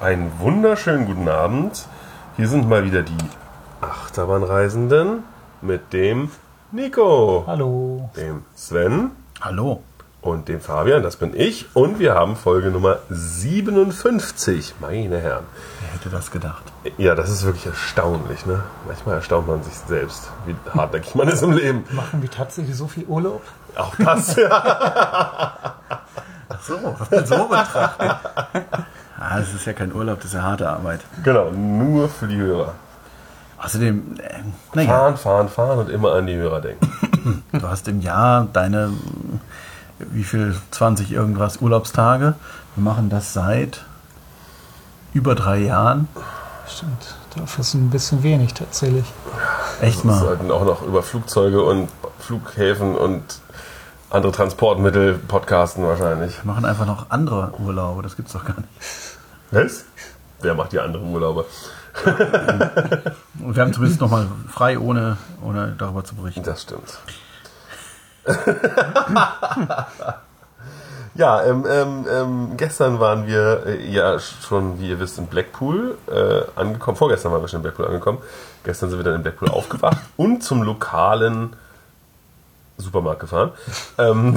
Einen wunderschönen guten Abend. Hier sind mal wieder die Achterbahnreisenden mit dem Nico, Hallo. dem Sven Hallo. und dem Fabian, das bin ich. Und wir haben Folge Nummer 57, meine Herren. Wer hätte das gedacht? Ja, das ist wirklich erstaunlich, ne? Manchmal erstaunt man sich selbst, wie hartnäckig man ist im Leben. Machen wir tatsächlich so viel Urlaub? Auch das, ja. Ach so, so betrachtet. ah, das ist ja kein Urlaub, das ist ja harte Arbeit. Genau, nur für die Hörer. Außerdem, äh, naja, Fahren, fahren, fahren und immer an die Hörer denken. du hast im Jahr deine, wie viel, 20 irgendwas Urlaubstage. Wir machen das seit über drei Jahren. Stimmt, dafür ist ein bisschen wenig tatsächlich. Echt Wir mal. sollten auch noch über Flugzeuge und Flughäfen und andere Transportmittel podcasten wahrscheinlich. Wir machen einfach noch andere Urlaube, das gibt's doch gar nicht. Was? Wer macht die anderen Urlaube? Und wir haben zumindest noch mal frei, ohne, ohne darüber zu berichten. Das stimmt. ja, ähm, ähm, ähm, gestern waren wir äh, ja schon, wie ihr wisst, in Blackpool äh, angekommen. Vorgestern waren wir schon in Blackpool angekommen. Gestern sind wir dann in Blackpool aufgewacht und zum lokalen Supermarkt gefahren. Ähm,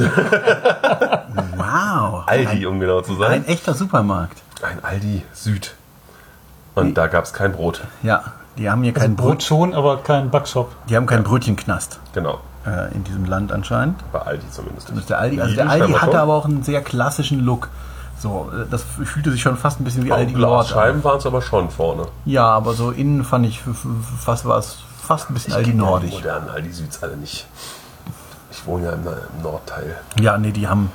Wow. Aldi, um genau zu Ein sein. echter Supermarkt. Ein Aldi Süd. Und da gab es kein Brot. Ja, die haben hier Also kein Brot Brot, schon, aber kein Backshop. die haben keinen Brötchenknast Genau. äh, in diesem Land anscheinend. Bei Aldi zumindest. Ist der Aldi. Also der Aldi hatte aber auch einen sehr klassischen Look. So, äh, das fühlte sich schon fast ein bisschen wie Aldi Nord an. Glasscheiben waren es aber schon vorne. Ja, aber so innen fand ich fast war es fast ein bisschen Aldi Die Nordisch. modernen Aldi Süds alle nicht. Ich wohne ja im, im Nordteil. Ja, nee, die haben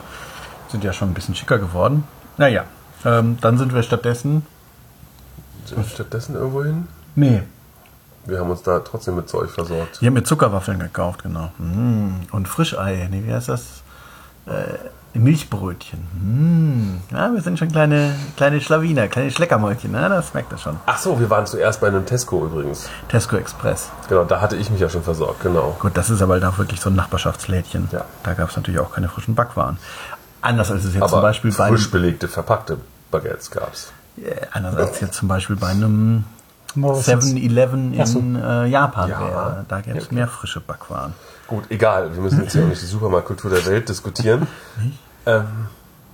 sind ja schon ein bisschen schicker geworden. Naja, ähm, dann sind wir stattdessen. Sind wir stattdessen irgendwo hin? Nee, Wir haben uns da trotzdem mit Zeug versorgt. die haben mir Zuckerwaffeln gekauft, genau. Mm, und Frischei, nee, wie heißt das? Äh, Milchbrötchen. Mm. Ja, wir sind schon kleine, kleine Schlawiner, kleine Schleckermäulchen, ne? das merkt ihr schon. Ach so, wir waren zuerst bei einem Tesco übrigens. Tesco Express. Genau, da hatte ich mich ja schon versorgt, genau. Gut, das ist aber da wirklich so ein Nachbarschaftslädchen. Ja. Da gab es natürlich auch keine frischen Backwaren. Anders als es jetzt Aber zum Beispiel bei frisch belegte, verpackte Baguettes gab's. äh, anders als jetzt zum Beispiel bei einem Morrisons. 7-Eleven Ach so. in äh, Japan Ja. wäre. Da gäbe es Ja, okay. mehr frische Backwaren. Gut, egal. Wir müssen jetzt hier auch nicht die Supermarktkultur der Welt diskutieren. Ähm,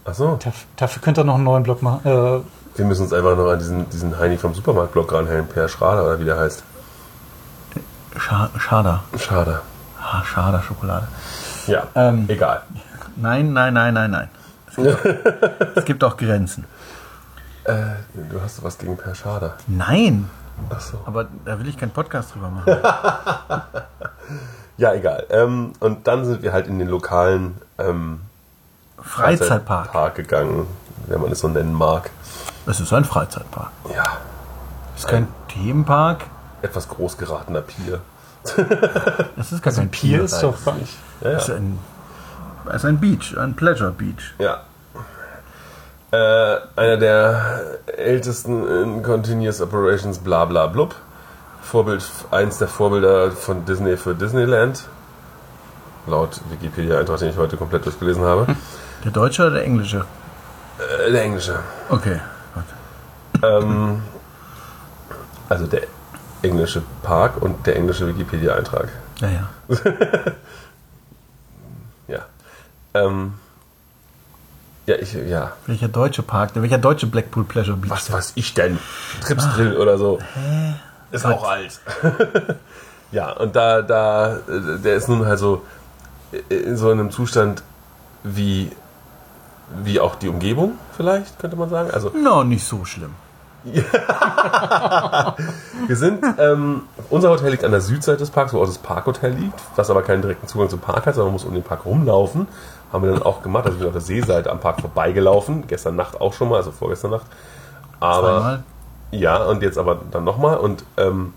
ach so, Daf- Dafür könnt ihr noch einen neuen Blog machen. Äh, wir müssen uns einfach noch an diesen, diesen Heini vom Supermarktblock ranhängen. Per Schrader oder wie der heißt. Scha Schade. Schade. Ah, Schade Schokolade. Ja, Ähm. egal. Nein, nein, nein, nein, nein. Es gibt, auch, es gibt auch Grenzen. Äh, du hast was gegen Per Schade. Nein, Ach so. aber da will ich keinen Podcast drüber machen. Ja, egal. Ähm, und dann sind wir halt in den lokalen ähm, Freizeitpark. Park gegangen, wenn man es so nennen mag. Es ist ein Freizeitpark. Ja, Es ist kein Themenpark. etwas groß geratener Pier. Es ist gar kein Pier Pier. ist doch. Ja, Es ist ja. ein, es ist ein Beach, ein Pleasure Beach. ja. Äh, einer der ältesten in Continuous Operations, bla bla blub. Vorbild, eins der Vorbilder von Disney für Disneyland. Laut Wikipedia-Eintrag, den ich heute komplett durchgelesen habe. Der deutsche oder der englische? Äh, der englische. Okay. Ähm, also der englische Park und der englische Wikipedia-Eintrag. Ja, ja. Ja. Ähm, ja, ich, ja. Welcher deutsche Park? Welcher deutsche Blackpool Pleasure Beach? Was weiß ich denn? Tripsdrill oder so. Ist auch alt. ja, und da, da, äh, der ist nun halt so in so einem Zustand wie, wie auch die Umgebung, vielleicht, könnte man sagen. Also, No, nicht so schlimm. wir sind, ähm, unser Hotel liegt an der Südseite des Parks, wo auch das Parkhotel liegt, was aber keinen direkten Zugang zum Park hat, sondern man muss um den Park rumlaufen. Haben wir dann auch gemacht. Also, wir sind auf der Seeseite am Park vorbeigelaufen. Gestern Nacht auch schon mal, also vorgestern Nacht. Aber, Zweimal. Ja, und jetzt aber dann nochmal. Und ähm,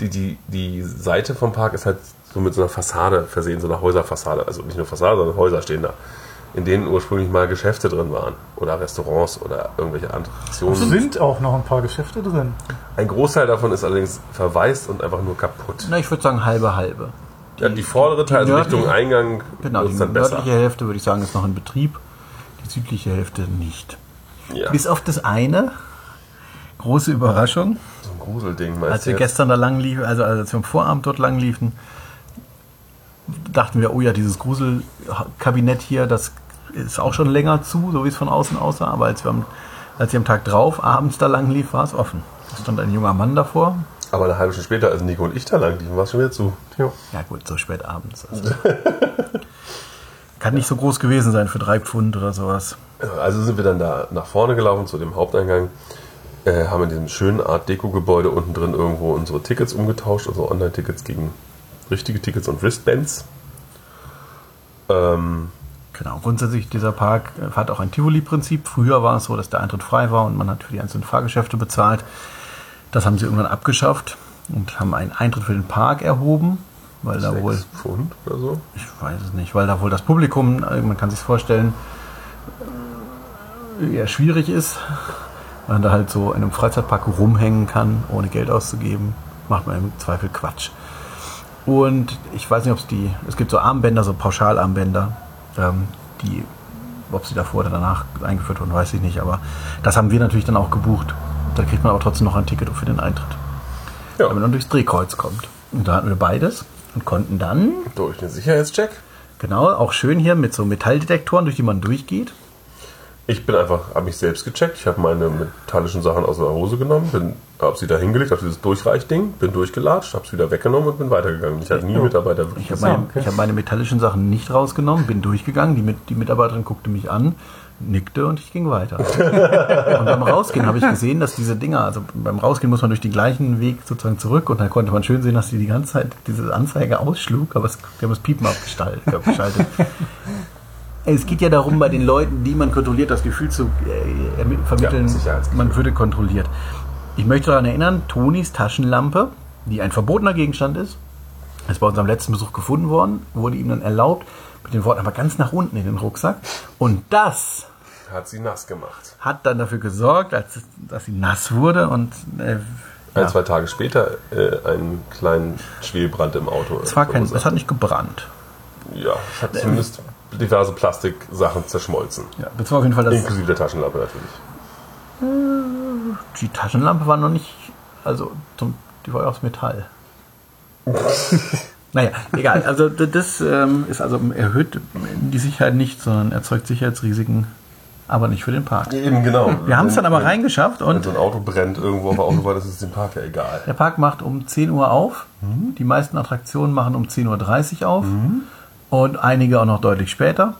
die, die, die Seite vom Park ist halt so mit so einer Fassade versehen, so einer Häuserfassade. Also nicht nur Fassade, sondern Häuser stehen da. In denen ursprünglich mal Geschäfte drin waren. Oder Restaurants oder irgendwelche Attraktionen. Sind auch noch ein paar Geschäfte drin. Ein Großteil davon ist allerdings verwaist und einfach nur kaputt. Na, ich würde sagen halbe halbe. Ja, die vordere Teil, also Richtung Eingang, Genau, ist die dann besser. nördliche Hälfte würde ich sagen ist noch in Betrieb. Die südliche Hälfte nicht. Ja. Bis auf das eine, große Überraschung. So ein Gruselding, meinst Als wir jetzt? gestern da lang liefen, also als wir am Vorabend dort lang liefen, dachten wir, oh ja, dieses Gruselkabinett hier, das ist auch schon länger zu, so wie es von außen aussah. Aber als wir am, als ich am Tag drauf abends da lang lief, war es offen. Da stand ein junger Mann davor. Aber eine halbe Stunde später, als Nico und ich da lang liefen, war es schon wieder zu. Jo. Ja gut, so spät abends. Also. Kann nicht so groß gewesen sein für drei Pfund oder sowas. Also sind wir dann da nach vorne gelaufen zu dem Haupteingang, äh, haben in diesem schönen Art Deko-Gebäude unten drin irgendwo unsere Tickets umgetauscht, unsere Online-Tickets gegen richtige Tickets und Wristbands. Ähm, Genau, grundsätzlich dieser Park äh, hat auch ein Tivoli-Prinzip. Früher war es so, dass der Eintritt frei war und man hat für die einzelnen Fahrgeschäfte bezahlt. Das haben sie irgendwann abgeschafft und haben einen Eintritt für den Park erhoben, weil da wohl, sechs Pfund oder so. ich weiß es nicht, weil da wohl das Publikum, äh, man kann sich vorstellen, äh, eher schwierig ist. Weil Man da halt so in einem Freizeitpark rumhängen kann, ohne Geld auszugeben, macht man im Zweifel Quatsch. Und ich weiß nicht, ob es die, es gibt so Armbänder, so Pauschalarmbänder, ähm, die, ob sie davor oder danach eingeführt wurden, weiß ich nicht, aber das haben wir natürlich dann auch gebucht. Da kriegt man aber trotzdem noch ein Ticket für den Eintritt, Ja, wenn man durchs Drehkreuz kommt. Und da hatten wir beides und konnten dann, durch den Sicherheitscheck. genau, auch schön hier mit so Metalldetektoren, durch die man durchgeht. Ich bin einfach, habe mich selbst gecheckt. Ich habe meine metallischen Sachen aus der Hose genommen, bin, habe sie da hingelegt auf dieses Durchreichding, bin durchgelatscht, habe es wieder weggenommen und bin weitergegangen. Ich hatte nie Mitarbeiter wirklich Ich habe gesehen. meine, okay. ich hab meine metallischen Sachen nicht rausgenommen, bin durchgegangen. Die, die Mitarbeiterin guckte mich an, nickte und ich ging weiter. und beim Rausgehen habe ich gesehen, dass diese Dinger, also beim Rausgehen muss man durch den gleichen Weg sozusagen zurück und dann konnte man schön sehen, dass die die ganze Zeit diese Anzeige ausschlug, aber es, die haben das Piepen abgeschaltet. Es geht ja darum, bei den Leuten, die man kontrolliert, das Gefühl zu äh, ermi- vermitteln, Ja, man würde kontrolliert. Ich möchte daran erinnern, Tonis Taschenlampe, die ein verbotener Gegenstand ist, ist bei unserem letzten Besuch gefunden worden, wurde ihm dann erlaubt, mit den Worten aber ganz nach unten in den Rucksack. Und das Hat sie nass gemacht. hat dann dafür gesorgt, als, dass sie nass wurde und äh, Ein, ja, zwei Tage später äh, einen kleinen Schwelbrand im Auto. es, war kein, es hat nicht gebrannt. Ja, es hat zumindest diverse Plastiksachen zerschmolzen. Ja, das war auf jeden Fall das. Inklusive der Taschenlampe natürlich. Die Taschenlampe war noch nicht, also zum, die war ja aus Metall. naja, egal. Also das ähm, ist also erhöht die Sicherheit nicht, sondern erzeugt Sicherheitsrisiken, aber nicht für den Park. Eben, genau. Wir haben es dann aber Wenn- reingeschafft Wenn und so ein Auto brennt irgendwo auf der Autobahn, ist es dem Park ja egal. der Park macht um 10 Uhr auf. Die meisten Attraktionen machen um 10.30 Uhr auf und einige auch noch deutlich später.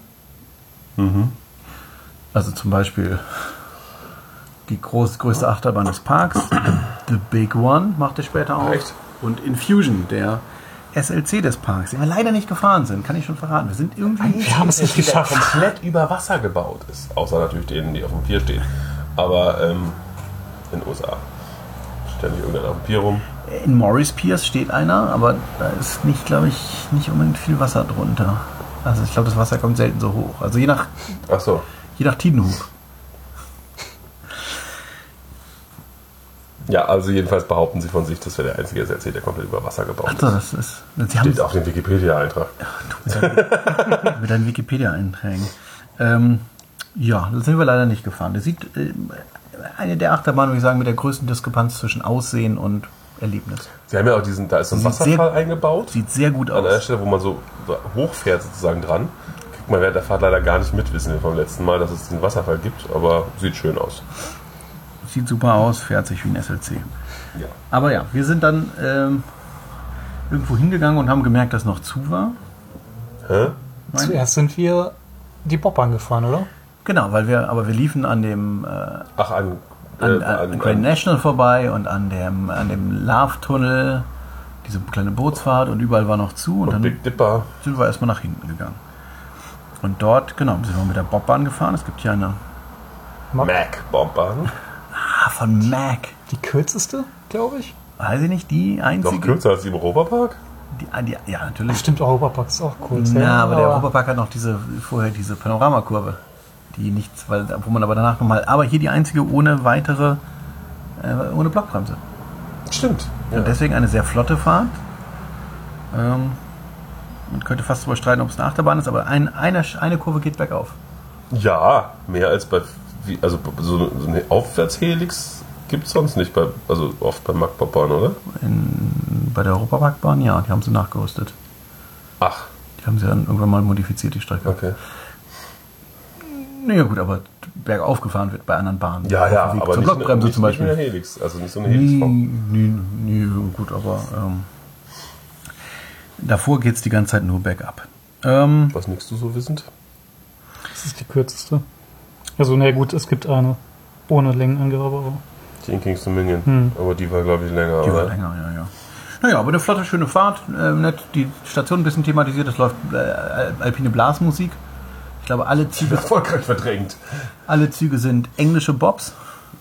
Also zum Beispiel die groß, größte Achterbahn des Parks, The Big One, macht er später auf. Echt? Und Infusion, der SLC des Parks, den wir leider nicht gefahren sind, kann ich schon verraten. Wir sind irgendwie. Wir haben es nicht der geschafft. komplett über Wasser gebaut ist. Außer natürlich denen, die auf dem Pier stehen. Aber ähm, in den USA. Nicht irgendeiner auf dem Pier rum. In Morris Pierce steht einer, aber da ist nicht, glaube ich, nicht unbedingt viel Wasser drunter. Also ich glaube, das Wasser kommt selten so hoch. Also je nach, Ach so. je nach Tidenhub. Ja, also jedenfalls behaupten sie von sich, das wäre der einzige SLC, der komplett über Wasser gebaut Also ist. das ist. Sie Steht auf dem Wikipedia-Eintrag. mit deinen Wikipedia-Einträgen. Ähm, ja, da sind wir leider nicht gefahren. Das sieht äh, eine der Achterbahnen, würde ich sagen, mit der größten Diskrepanz zwischen Aussehen und Erlebnis. Sie haben ja auch diesen, da ist so ein Sieht sehr- Wasserfall eingebaut. Sieht sehr gut An einer aus. Stelle, wo man so so hochfährt sozusagen dran. Kriegt man während der Fahrt leider gar nicht mit, wissen wir vom letzten Mal, dass es diesen Wasserfall gibt, aber sieht schön aus. Sieht super aus, fährt sich wie ein SLC. Ja. Aber ja, wir sind dann ähm, irgendwo hingegangen und haben gemerkt, dass noch zu war. Hä? Nein. Zuerst sind wir die Bobbahn gefahren, oder? Genau, weil wir, aber wir liefen an dem äh, Ach, an, äh, an, an, Grand National vorbei und an dem, an dem Love-Tunnel, diese kleine Bootsfahrt und überall war noch zu und und dann Big Dipper. sind wir erstmal nach hinten gegangen. Und dort, genau, sind wir mit der Bobbahn gefahren. Es gibt hier eine Mac Bobbahn. ah, von Mac. Die kürzeste, glaube ich. Weiß ich nicht, die Noch einzige. kürzer als die im Europapark? Die, ah, die, ja, natürlich. Stimmt, Europapark ist auch kurz. Ja, aber der Europapark hat noch diese, vorher diese Panoramakurve. Die nichts, weil, wo man aber danach nochmal, aber hier die einzige ohne weitere, äh, ohne Blockbremse. Stimmt. Ja. Und deswegen eine sehr flotte Fahrt. Ähm, man könnte fast darüber streiten, ob es eine Achterbahn ist, aber ein, eine, eine Kurve geht bergauf. ja, mehr als bei, also so, eine Aufwärtshelix Gibt es sonst nicht, bei, also oft bei Mack-Bobbahn, oder? In, bei der Europaparkbahn, ja, die haben sie nachgerüstet. Ach, Die haben sie dann irgendwann mal modifiziert, die Strecke. okay. Naja gut, aber bergauf gefahren wird bei anderen Bahnen. Ja, ja, aber zur nicht, Blockbremse nicht, zum nicht mit der Beispiel. Helix, also nicht so eine Nee, Helixform. nee, nee, gut, aber ähm, davor geht es die ganze Zeit nur bergab. Ähm, Was nickst du so wissend? Das ist die kürzeste. Also, na gut, es gibt eine ohne Längenangabe, aber Die in Kingston Minion. Aber die war, glaube ich, länger. die war oder? länger, ja, ja. Naja, aber eine flotte, schöne Fahrt. Äh, nett, die Station ein bisschen thematisiert. Es läuft äh, alpine Blasmusik. Glaube, alle Züge, Erfolgreich verdrängt. alle Züge sind englische Bobs.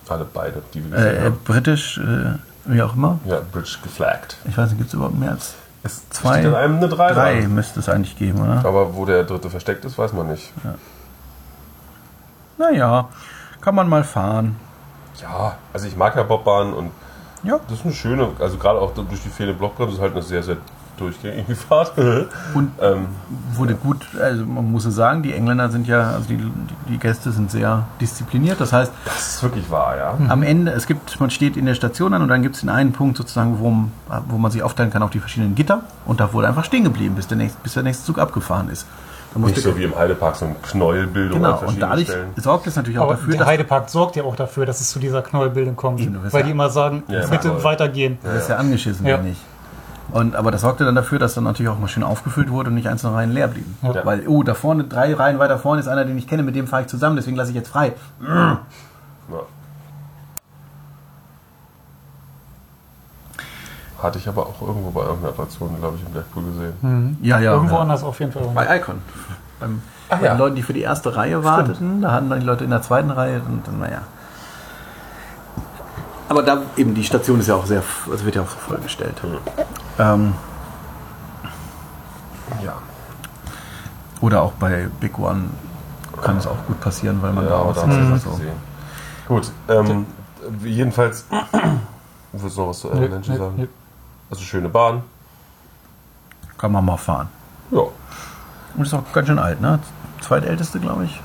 Alle beide, die wir gesehen Äh, haben. britisch, äh, wie auch immer. Ja, Bridge geflaggt. Ich weiß nicht, gibt es überhaupt mehr als Es zwei? steht in einem eine 3 Drei dran. müsste es eigentlich geben, oder? Aber wo der dritte versteckt ist, weiß man nicht. Naja, kann man mal fahren. Ja, also ich mag ja Bobbahn und Ja. das ist eine schöne, also gerade auch durch die fehlende Blockbremse ist halt eine sehr, sehr durchgängige Fahrt. Und ähm, wurde gut, also man muss es sagen, die Engländer sind ja, also die, die Gäste sind sehr diszipliniert. Das heißt, das ist wirklich wahr, ja. am Ende, es gibt, man steht in der Station an und dann gibt es den einen Punkt sozusagen, wo, wo man sich aufteilen kann auf die verschiedenen Gitter und da wurde einfach stehen geblieben, bis der nächste, bis der nächste Zug abgefahren ist. Nicht so wie im Heidepark, so eine Knäuelbildung genau, an und dadurch Stellen. sorgt es natürlich auch aber dafür, der Heidepark sorgt ja auch dafür, dass es zu dieser Knollbildung kommt. Eben, weil ja- die immer sagen, Ja, bitte voll. weitergehen. Du wirst ja angeschissen, Ja. wenn nicht. Und, aber das sorgte dann dafür, dass dann natürlich auch mal schön aufgefüllt wurde und nicht einzelne Reihen leer blieben. Ja. Weil, oh, da vorne, drei Reihen weiter vorne ist einer, den ich kenne, mit dem fahre ich zusammen, deswegen lasse ich jetzt frei. Ja. Hatte ich aber auch irgendwo bei irgendeiner Attraktion, glaube ich, im Blackpool gesehen. Ja, ja. Irgendwo ja. anders auf jeden Fall. Bei Icon. Beim, Ah, bei ja. den Leuten, die für die erste Reihe warteten, da hatten dann die Leute in der zweiten Reihe und dann, naja. Aber da eben, die Station ist ja auch sehr, also wird ja auch so vollgestellt. Ähm, Ja. oder auch bei Big One kann es auch gut passieren, weil man Ja, da auch das so. Gut, ähm, jedenfalls, willst du noch was zu Avalanche nee, sagen? nee. Also schöne Bahn. Kann man mal fahren. Ja. Und ist auch ganz schön alt, ne? Zweitälteste, glaube ich.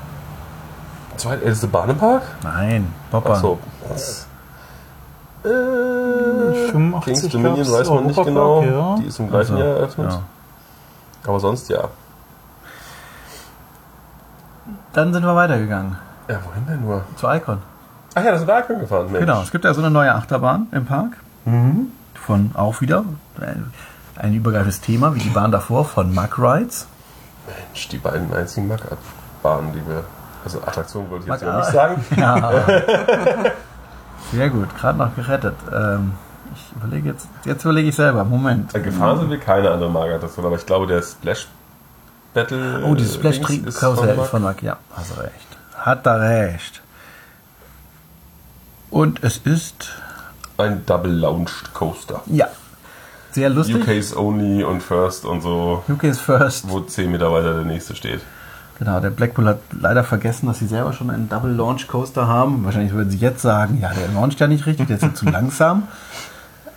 Zweitälteste Bahn im Park? Nein, Bobbahn. Ach so. Äh, 85 Kings Dominion weiß man nicht genau. Ja. Die ist im gleichen Also, Jahr eröffnet. ja. Aber sonst ja. Dann sind wir weitergegangen. Ja, wohin denn nur? Zu Icon. Ach ja, das ist Icon gefahren, Mensch. Genau, es gibt ja so eine neue Achterbahn im Park. Von auch wieder ein, ein übergreifendes Thema, wie die Bahn davor, von Mack Rides. Mensch, die beiden einzigen Mack-Bahnen, die wir. Also Attraktionen wollte ich jetzt Mack- ja nicht sagen. Ja. Sehr gut, gerade noch gerettet. Ähm, ich überlege jetzt, jetzt überlege ich selber. Moment. Äh, Gefahren sind wir keine andere Mack-Attraktion, aber ich glaube, der Splash Battle. Oh, dieses Splash Tree ist Karussell von Mack. Ja, hast recht. Hat er recht. Und es ist, Ein Double-Launched Coaster. ja, sehr lustig. UK's Only und First und so, UK's First. wo 10 Meter weiter der nächste steht. Genau, der Blackpool hat leider vergessen, dass sie selber schon einen Double Launch Coaster haben. Wahrscheinlich würden sie jetzt sagen, ja, der launcht ja nicht richtig, der ist ja zu langsam.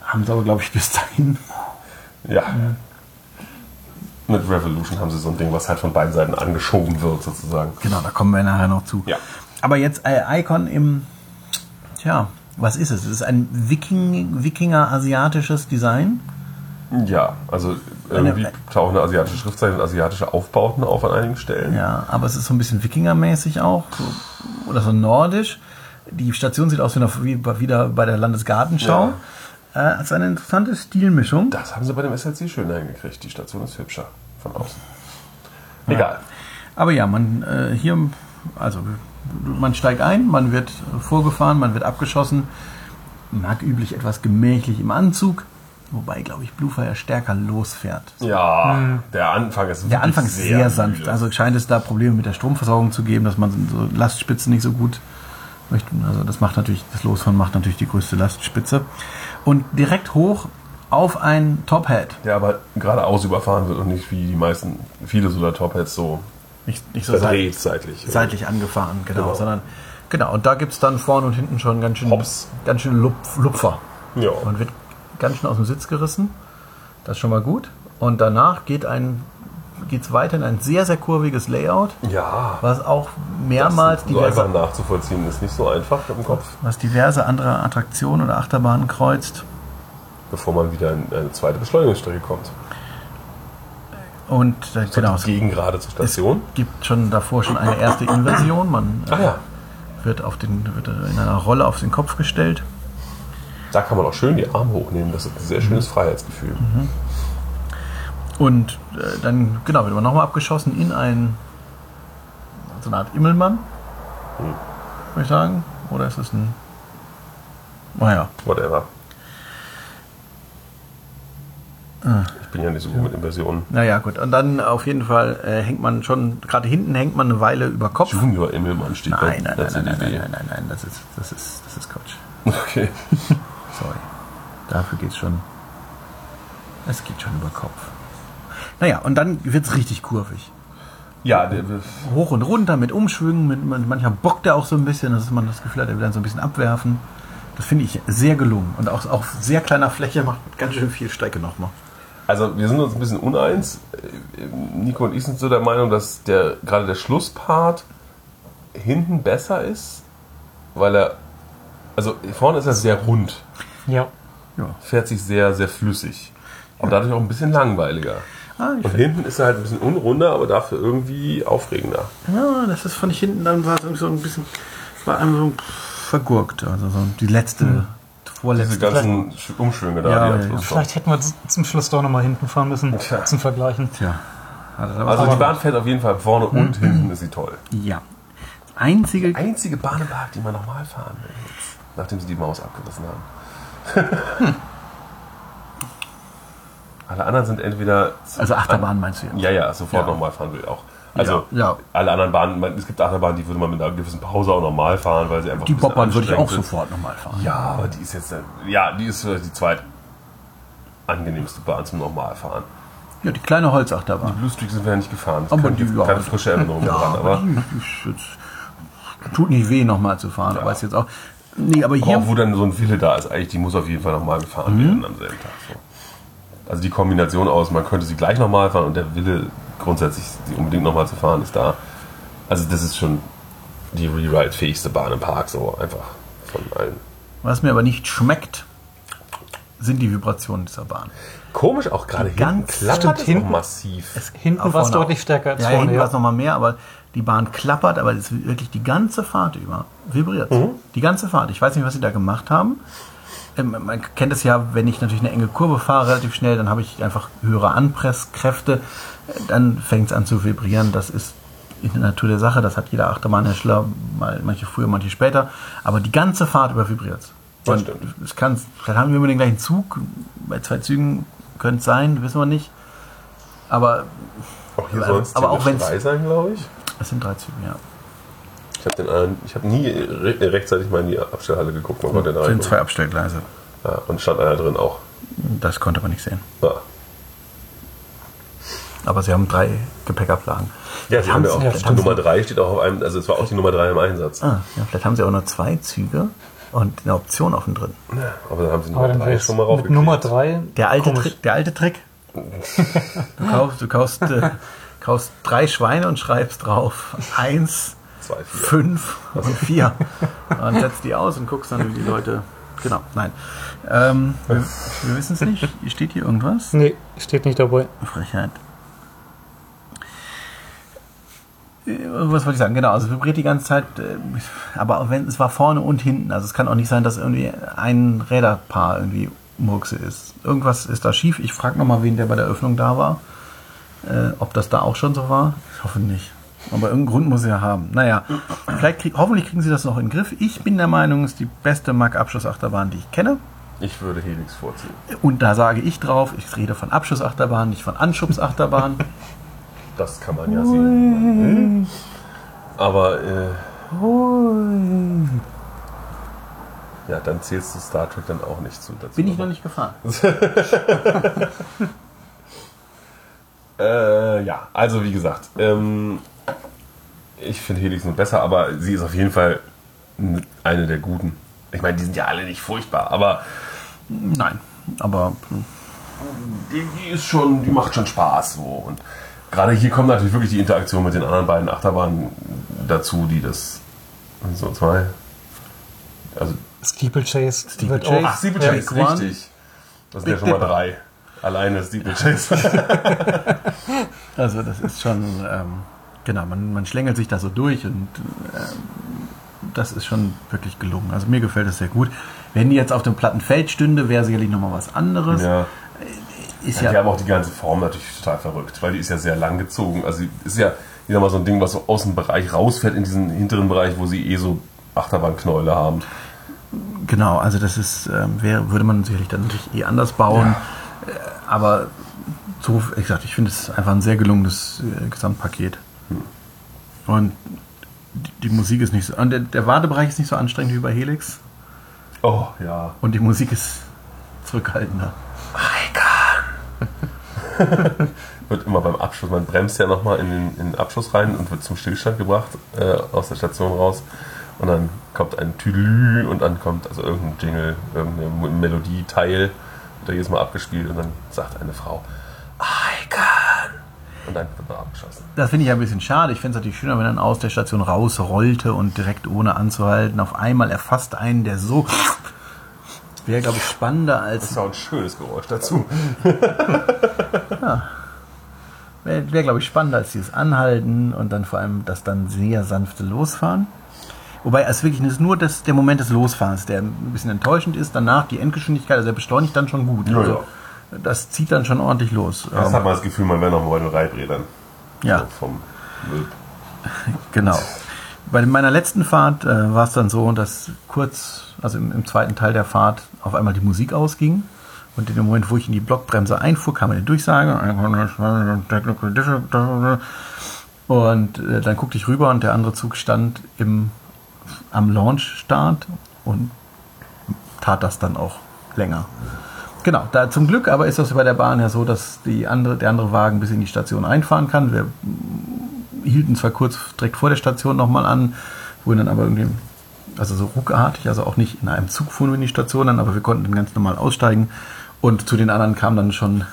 Haben sie aber, glaube ich, bis dahin. Ja. Mit Revolution haben sie so ein Ding, was halt von beiden Seiten angeschoben wird, sozusagen. Genau, da kommen wir nachher noch zu. Ja. Aber jetzt äh, Icon im, tja, was ist es? Es ist ein Viking, Wikinger-asiatisches Design. Ja, also irgendwie tauchen asiatische Schriftzeichen und asiatische Aufbauten auf an einigen Stellen. Ja, aber es ist so ein bisschen Wikinger-mäßig auch. So, oder so nordisch. Die Station sieht aus wie, wieder bei der Landesgartenschau. Äh, es ist eine interessante Stilmischung. Das haben sie bei dem SLC schön hingekriegt. Die Station ist hübscher von außen. Egal. Aber ja, man äh, hier, also man steigt ein, man wird vorgefahren, man wird abgeschossen. Mag üblich etwas gemächlich im Anzug, wobei, glaube ich, Bluefire stärker losfährt. Ja, der Anfang ist Der Anfang ist sehr, sanft. müde. Also scheint es da Probleme mit der Stromversorgung zu geben, dass man so Lastspitzen nicht so gut möchte. Also das macht natürlich, das Losfahren macht natürlich die größte Lastspitze. Und direkt hoch auf ein Top-Hat. der aber geradeaus überfahren wird und nicht wie die meisten, viele so der Top-Hats so Nicht, nicht so verdreht seitlich. seitlich angefahren, genau, Genau. sondern genau, und da gibt es dann vorne und hinten schon ganz schön, Hops. ganz schön Lupf, Lupfer. Ja. Man wird ganz schön aus dem Sitz gerissen. Das ist schon mal gut. Und danach geht ein geht es weiter in ein sehr, sehr kurviges Layout, Ja. was auch mehrmals so einfach diverse, nachzuvollziehen ist nicht so einfach im Kopf, was diverse andere Attraktionen oder Achterbahnen kreuzt. bevor man wieder in eine zweite Beschleunigungsstrecke kommt. Und äh, genau, es Gegen gerade zur Station. gibt schon davor schon eine erste Inversion. Man äh, Ah ja, wird, auf den, wird in einer Rolle auf den Kopf gestellt. Da kann man auch schön die Arme hochnehmen. Das ist ein sehr schönes Freiheitsgefühl. Und äh, dann, genau, wird man nochmal abgeschossen in ein, so eine Art Immelmann, Hm. würde ich sagen. Oder ist es ein, naja, Whatever. Ich bin ja nicht so gut mit Inversionen. naja, gut. Und dann auf jeden Fall äh, hängt man schon, gerade hinten hängt man eine Weile über Kopf. Junior Immelmann steht Nein, nein, bei nein, nein, nein, CDW. nein, nein, nein, das ist, das ist, das ist Quatsch. Okay. Sorry. Dafür geht's schon. Es geht schon über Kopf. Naja, und dann wird's richtig kurvig. Ja, der, Hoch und runter mit Umschwüngen, mit, man- manchmal bockt er auch so ein bisschen, dass man das Gefühl hat, er will dann so ein bisschen abwerfen. Das finde ich sehr gelungen. Und auch auf sehr kleiner Fläche macht ganz schön viel Strecke nochmal. Also wir sind uns ein bisschen uneins. Nico und ich sind so der Meinung, dass der gerade der Schlusspart hinten besser ist, weil er also vorne ist er sehr rund, Ja. Ja. fährt sich sehr sehr flüssig, aber dadurch auch ein bisschen langweiliger. Ah, Und hinten ist er halt ein bisschen unrunder, aber dafür irgendwie aufregender. Ja, das ist fand ich hinten dann war es so ein bisschen, war einem so vergurkt. Also so die letzte, Diese vorletzte. ganzen Sch- Umschwünge da, Ja, die ja, ja. Vielleicht hätten wir zum Schluss doch nochmal hinten fahren müssen, Tja. zum Vergleichen. Tja. Aber- Also die Bahn fährt auf jeden Fall vorne und hinten ist sie toll. ja. Einzige. Einzige Bahn im Park, die man nochmal fahren will, jetzt, nachdem sie die Maus abgerissen haben. Alle anderen sind entweder. Also Achterbahn meinst du jetzt? Ja, ja, sofort Ja. nochmal fahren will auch. Also Ja, ja. alle anderen Bahnen, es gibt Achterbahnen, die würde man mit einer gewissen Pause auch normal fahren, weil sie einfach Die ein Bobbahn würde ich auch sind. sofort nochmal fahren. Ja, aber die ist jetzt, ja, die ist vielleicht die zweit angenehmste Bahn zum Normalfahren. Ja, die kleine Holzachterbahn. Blue Streak sind wir ja nicht gefahren. Ich Aber die- jetzt ja. keine frische Erinnerung Ja, dran, aber aber, die, die tut nicht weh, nochmal zu fahren. Ja. Aber ist jetzt auch. Nee, aber aber hier. auch wo dann so ein Wille da ist, eigentlich, die muss auf jeden Fall nochmal gefahren Mhm. werden am selben Tag. So. Also die Kombination aus, man könnte sie gleich nochmal fahren und der Wille grundsätzlich, sie unbedingt nochmal zu fahren, ist da. Also das ist schon die Rewrite-fähigste Bahn im Park, so einfach von allen. Was mir aber nicht schmeckt, sind die Vibrationen dieser Bahn. Komisch auch gerade hinten ganz- klappert es hinten- massiv. Hinten Auch war es deutlich stärker als ja, vorne. hinten war Ja. es nochmal mehr, aber die Bahn klappert, aber es ist wirklich die ganze Fahrt über vibriert. Mhm. Die ganze Fahrt. Ich weiß nicht, was sie da gemacht haben. Ähm, Man kennt es ja, wenn ich natürlich eine enge Kurve fahre, relativ schnell, dann habe ich einfach höhere Anpresskräfte. Äh, Dann fängt es an zu vibrieren. Das ist in der Natur der Sache. Das hat jeder Achterbahnhersteller, mal, manche früher, manche später. Aber die ganze Fahrt über vibriert stimmt. es kann, vielleicht haben wir immer den gleichen Zug. Bei zwei Zügen könnte es sein, wissen wir nicht. Aber Auch hier soll es aber auch drei sein, glaube ich. Es sind drei Züge, ja. Ich habe den anderen- ich habe nie re rechtzeitig mal in die Abstellhalle geguckt, man konnte da Es sind rein. zwei Abstellgleise. Ja, und stand einer drin auch. Das konnte man nicht sehen. Ja, Aber sie haben drei Gepäckablagen. ja sie haben ja auch, ja, die. Nummer 3 steht auch auf einem, also es war auch die Nummer 3 im Einsatz. Ah, ja, vielleicht haben sie auch nur zwei Züge und eine Option auf dem dritten. Ja, aber da haben sie Nummer dann 3 wäre schon mal mit raufgekriegt. Nummer 3. Der alte, komisch. Trick, der alte Trick. Du kaufst, du kaufst, äh, kaufst drei Schweine und schreibst drauf eins, Zwei, vier. fünf und vier. Und setzt die aus und guckst dann, wie die Leute. Genau, nein. Ähm, wir wir wissen es nicht. Steht hier irgendwas? Nee, steht nicht dabei. Frechheit. Äh, Was wollte ich sagen? Genau, also vibriert die ganze Zeit, äh, aber auch wenn es war vorne und hinten. Also es kann auch nicht sein, dass irgendwie ein Räderpaar irgendwie Murkse ist. Irgendwas ist da schief. Ich frage nochmal, wen der bei der Öffnung da war. Äh, ob das da auch schon so war. Ich hoffe nicht. Aber irgendeinen Grund muss er ja haben. Naja, vielleicht krieg, hoffentlich kriegen sie das noch in den Griff. Ich bin der Meinung, es ist die beste Mack-Abschlussachterbahn, die ich kenne. Ich würde Helix vorziehen. Und da sage ich drauf, ich rede von Abschussachterbahn, nicht von Anschubsachterbahn. Das kann man ja sehen. Aber äh, ja, dann zählst du Star Trek dann auch nicht zu dazu. Bin ich noch nicht gefahren. Äh, ja, also wie gesagt, ähm, ich finde Helix nur besser, aber sie ist auf jeden Fall eine der guten. Ich meine, die sind ja alle nicht furchtbar, aber Nein, aber hm, die, die ist schon, die macht schon Spaß so. Und gerade hier kommt natürlich wirklich die Interaktion mit den anderen beiden Achterbahnen dazu, die das so zwei. Also Steeplechase Steeplechase. auch. ach, Steeplechase, richtig. Das sind ja schon mal drei. Alleine Steeplechase. Also das ist schon, ähm, genau, man, man schlängelt sich da so durch und ähm, das ist schon wirklich gelungen. Also mir gefällt es sehr gut. Wenn die jetzt auf dem platten Feld stünde, wäre sicherlich nochmal was anderes. ja. Ist Ja. Die ja, haben auch die ganze Form natürlich total verrückt, weil die ist ja sehr lang gezogen. Also die ist ja, ich sag mal, so ein Ding, was so aus dem Bereich rausfährt in diesen hinteren Bereich, wo sie eh so Achterbahnknäule haben. genau, also das ist, ähm, wäre, würde man sicherlich dann natürlich eh anders bauen. Äh, aber so, wie gesagt, ich finde es einfach ein sehr gelungenes äh, Gesamtpaket. Und die, die Musik ist nicht so, und der, der Wartebereich ist nicht so anstrengend wie bei Helix. Oh, ja. Und die Musik ist zurückhaltender. Wird immer beim Abschluss, man bremst ja nochmal in den, in den Abschluss rein und wird zum Stillstand gebracht äh, aus der Station raus. Und dann kommt ein Tüdelü und dann kommt also irgendein Jingle, irgendeine Melodieteil, da jedes Mal abgespielt und dann sagt eine Frau, I can. Und dann wird man abgeschossen. Das finde ich ein bisschen schade. Ich fände es natürlich schöner, wenn er dann aus der Station rausrollte und direkt ohne anzuhalten auf einmal erfasst einen, der so. Wäre, glaube ich, spannender Das als. ist auch ein schönes Geräusch dazu. Wäre, wär, glaube ich, spannender als dieses Anhalten und dann vor allem das dann sehr sanfte Losfahren. Wobei es wirklich ist nur das, der Moment des Losfahrens, der ein bisschen enttäuschend ist. Danach die Endgeschwindigkeit, also er beschleunigt dann schon gut. Ja, also, Das zieht dann schon ordentlich los. Das Ähm, hat man das Gefühl, man wäre noch mal bei den Reibrädern. ja. So vom Müll. Genau. Bei meiner letzten Fahrt äh, war es dann so, dass kurz, also im, im zweiten Teil der Fahrt, auf einmal die Musik ausging. Und in dem Moment, wo ich in die Blockbremse einfuhr, kam eine Durchsage. Und äh, dann guckte ich rüber und der andere Zug stand im, am Launchstart und tat das dann auch länger. Genau, da zum Glück aber ist das bei der Bahn ja so, dass die andere, der andere Wagen bis in die Station einfahren kann. Wir hielten zwar kurz direkt vor der Station nochmal an, wurden dann aber irgendwie, also so ruckartig, also auch nicht in einem Zug fuhren wir in die Station dann, aber wir konnten dann ganz normal aussteigen. Und zu den anderen kam dann schon,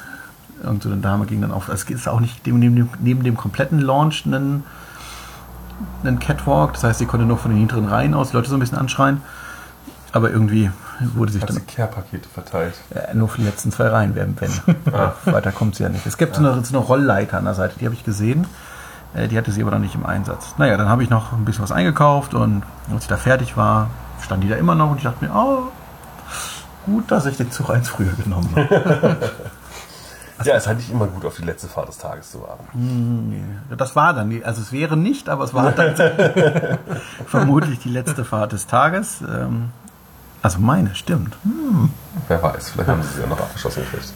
und so Dame ging dann auf, es ist auch nicht neben dem, neben dem kompletten Launch einen, einen Catwalk, das heißt, sie konnte nur von den hinteren Reihen aus die Leute so ein bisschen anschreien. Aber irgendwie wurde sich Hat dann Care-Pakete verteilt. äh, nur für die letzten zwei Reihen werden, wenn. Weiter kommt sie ja nicht. Es gibt so, eine, so eine Rollleiter an der Seite, die habe ich gesehen. Äh, die hatte sie aber noch nicht im Einsatz. Naja, dann habe ich noch ein bisschen was eingekauft und als ich da fertig war, stand die da immer noch und ich dachte mir, oh, gut, dass ich den Zug eins früher genommen habe. Ja, es halt nicht immer gut, auf die letzte Fahrt des Tages zu warten. Das war dann, also es wäre nicht, aber es war dann vermutlich die letzte Fahrt des Tages. Ähm, Also meine, stimmt. Wer weiß, vielleicht haben sie sie ja noch abgeschossen gekriegt.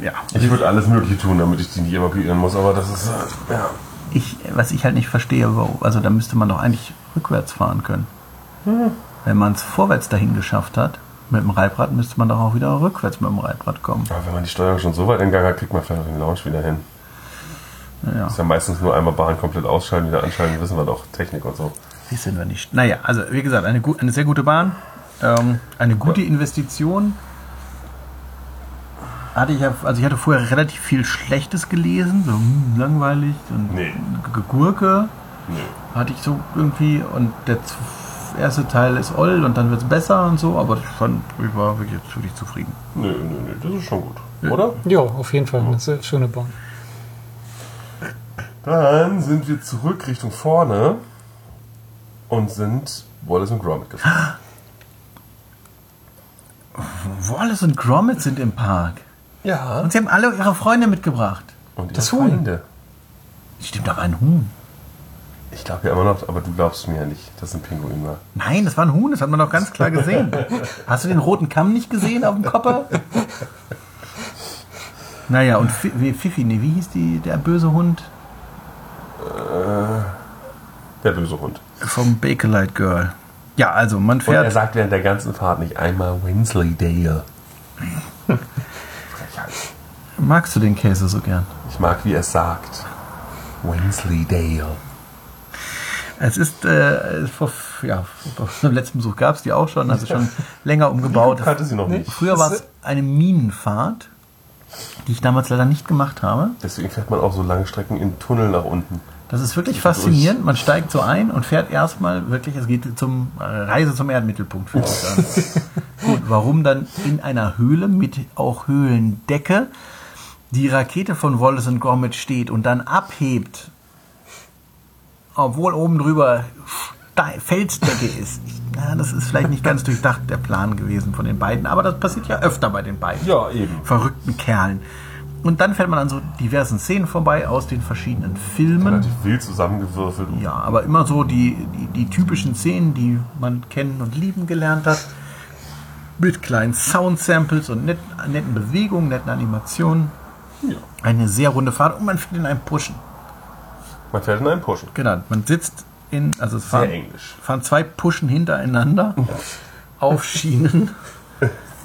Ja. Ich würde alles Mögliche tun, damit ich die nicht evakuieren muss, aber das ist, äh, ja. Ich, was ich halt nicht verstehe, also da müsste man doch eigentlich rückwärts fahren können. Wenn man es vorwärts dahin geschafft hat, mit dem Reibrad, müsste man doch auch wieder rückwärts mit dem Reibrad kommen. Aber wenn man die Steuerung schon so weit in Gang hat, kriegt man vielleicht auch den Lounge wieder hin. Ja. Ist ja meistens nur einmal Bahn komplett ausschalten, wieder anschalten, wissen wir doch, Technik und so. Wissen wir nicht. Naja, also wie gesagt, eine, eine sehr gute Bahn, ähm, eine gute Investition. Hatte ich ja, also ich hatte vorher relativ viel Schlechtes gelesen, so hm, langweilig und Nee. Gurke Nö. hatte ich so irgendwie und der z- erste Teil ist oll und dann wird es besser und so, aber ich, fand, ich war wirklich, wirklich zufrieden. Nö, nö, nö, das ist schon gut. Oder? Ja, auf jeden Fall eine sehr schöne Bahn. Dann sind wir zurück Richtung vorne und sind Wallace und Gromit gefahren. Wallace und Gromit sind im Park. Ja. Und sie haben alle ihre Freunde mitgebracht. Und ihre Das Huhn. Feinde. Stimmt, da war ein Huhn. Ich glaube ja immer noch, aber du glaubst mir ja nicht, dass ein Pinguin war. Nein, das war ein Huhn, das hat man doch ganz klar gesehen. Hast du den roten Kamm nicht gesehen auf dem Kopper? Naja, und wie- Fifi, nee, wie hieß die, der böse Hund Der böse Hund. vom Bakelite Girl? Ja, also man Und er fährt. sagt während der ganzen Fahrt nicht einmal Wensleydale. Frechheit. Magst du den Käse so gern? Ich mag, wie er es sagt. Wensleydale. Es ist, äh, vor, ja, dem letzten Besuch gab es die auch schon, also schon länger umgebaut. Kannte sie noch nicht. Früher war es eine Minenfahrt. die ich damals leider nicht gemacht habe. Deswegen fährt man auch so lange Strecken in Tunnel nach unten. Das ist wirklich faszinierend. Man steigt so ein und fährt erstmal wirklich, es geht zum äh, Reise zum Erdmittelpunkt. an. Gut, warum dann in einer Höhle mit auch Höhlendecke die Rakete von Wallace und Gromit steht und dann abhebt, obwohl oben drüber Felsdecke ist. Na, das ist vielleicht nicht ganz durchdacht der Plan gewesen von den beiden, aber das passiert ja öfter bei den beiden Ja, eben. verrückten Kerlen. Und dann fährt man an so diversen Szenen vorbei aus den verschiedenen Filmen. Relativ wild zusammengewürfelt. Ja, aber immer so die, die, die typischen Szenen, die man kennen und lieben gelernt hat. Mit kleinen Sound-Samples und net, netten Bewegungen, netten Animationen. Ja. Eine sehr runde Fahrt und man fährt in einem Pushen. Man fährt in einen Pushen. Genau, man sitzt in, also es fahren, fahren zwei Pushen hintereinander auf Schienen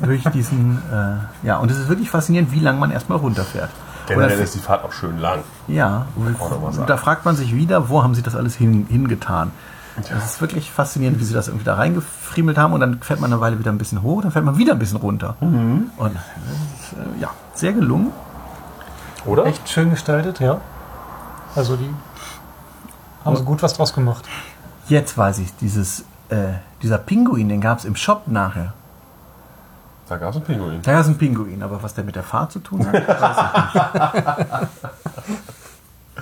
durch diesen, äh, ja, und es ist wirklich faszinierend, wie lange man erstmal runterfährt. Generell Oder- ist die Fahrt auch schön lang. Ja, und da fragt man sich wieder, wo haben sie das alles hin, hingetan? Das ist wirklich faszinierend, wie sie das irgendwie da reingefriemelt haben und dann fährt man eine Weile wieder ein bisschen hoch, dann fährt man wieder ein bisschen runter. Mhm. Und ist, äh, ja, sehr gelungen. Oder? Echt schön gestaltet, ja. Also die haben so gut was draus gemacht. Jetzt weiß ich, dieses, äh, dieser Pinguin, den gab es im Shop nachher. Da gab es einen Pinguin. Da ist ein Pinguin, aber was der mit der Fahrt zu tun hat, weiß ich nicht.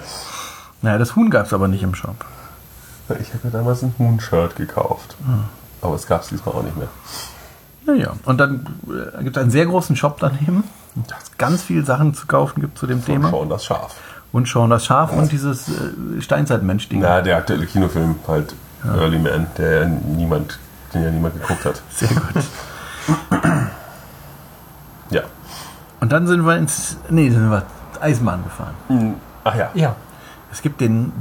naja, das Huhn gab es aber nicht im Shop. Ich habe mir damals ein Huhn-Shirt gekauft. Aber es gab es diesmal auch nicht mehr. Naja, und dann äh, gibt es einen sehr großen Shop daneben, wo es ganz viele Sachen zu kaufen gibt zu dem Und Thema. schauen das Schaf. Und Shaun das Schaf und dieses äh, Steinzeitmensch-Ding. Na, der aktuelle Kinofilm halt Early Man, der ja niemand, den ja niemand geguckt hat. Sehr gut. Ja. Und dann sind wir ins. Nee, sind wir Eisenbahn gefahren. Ach ja. Ja, Es gibt den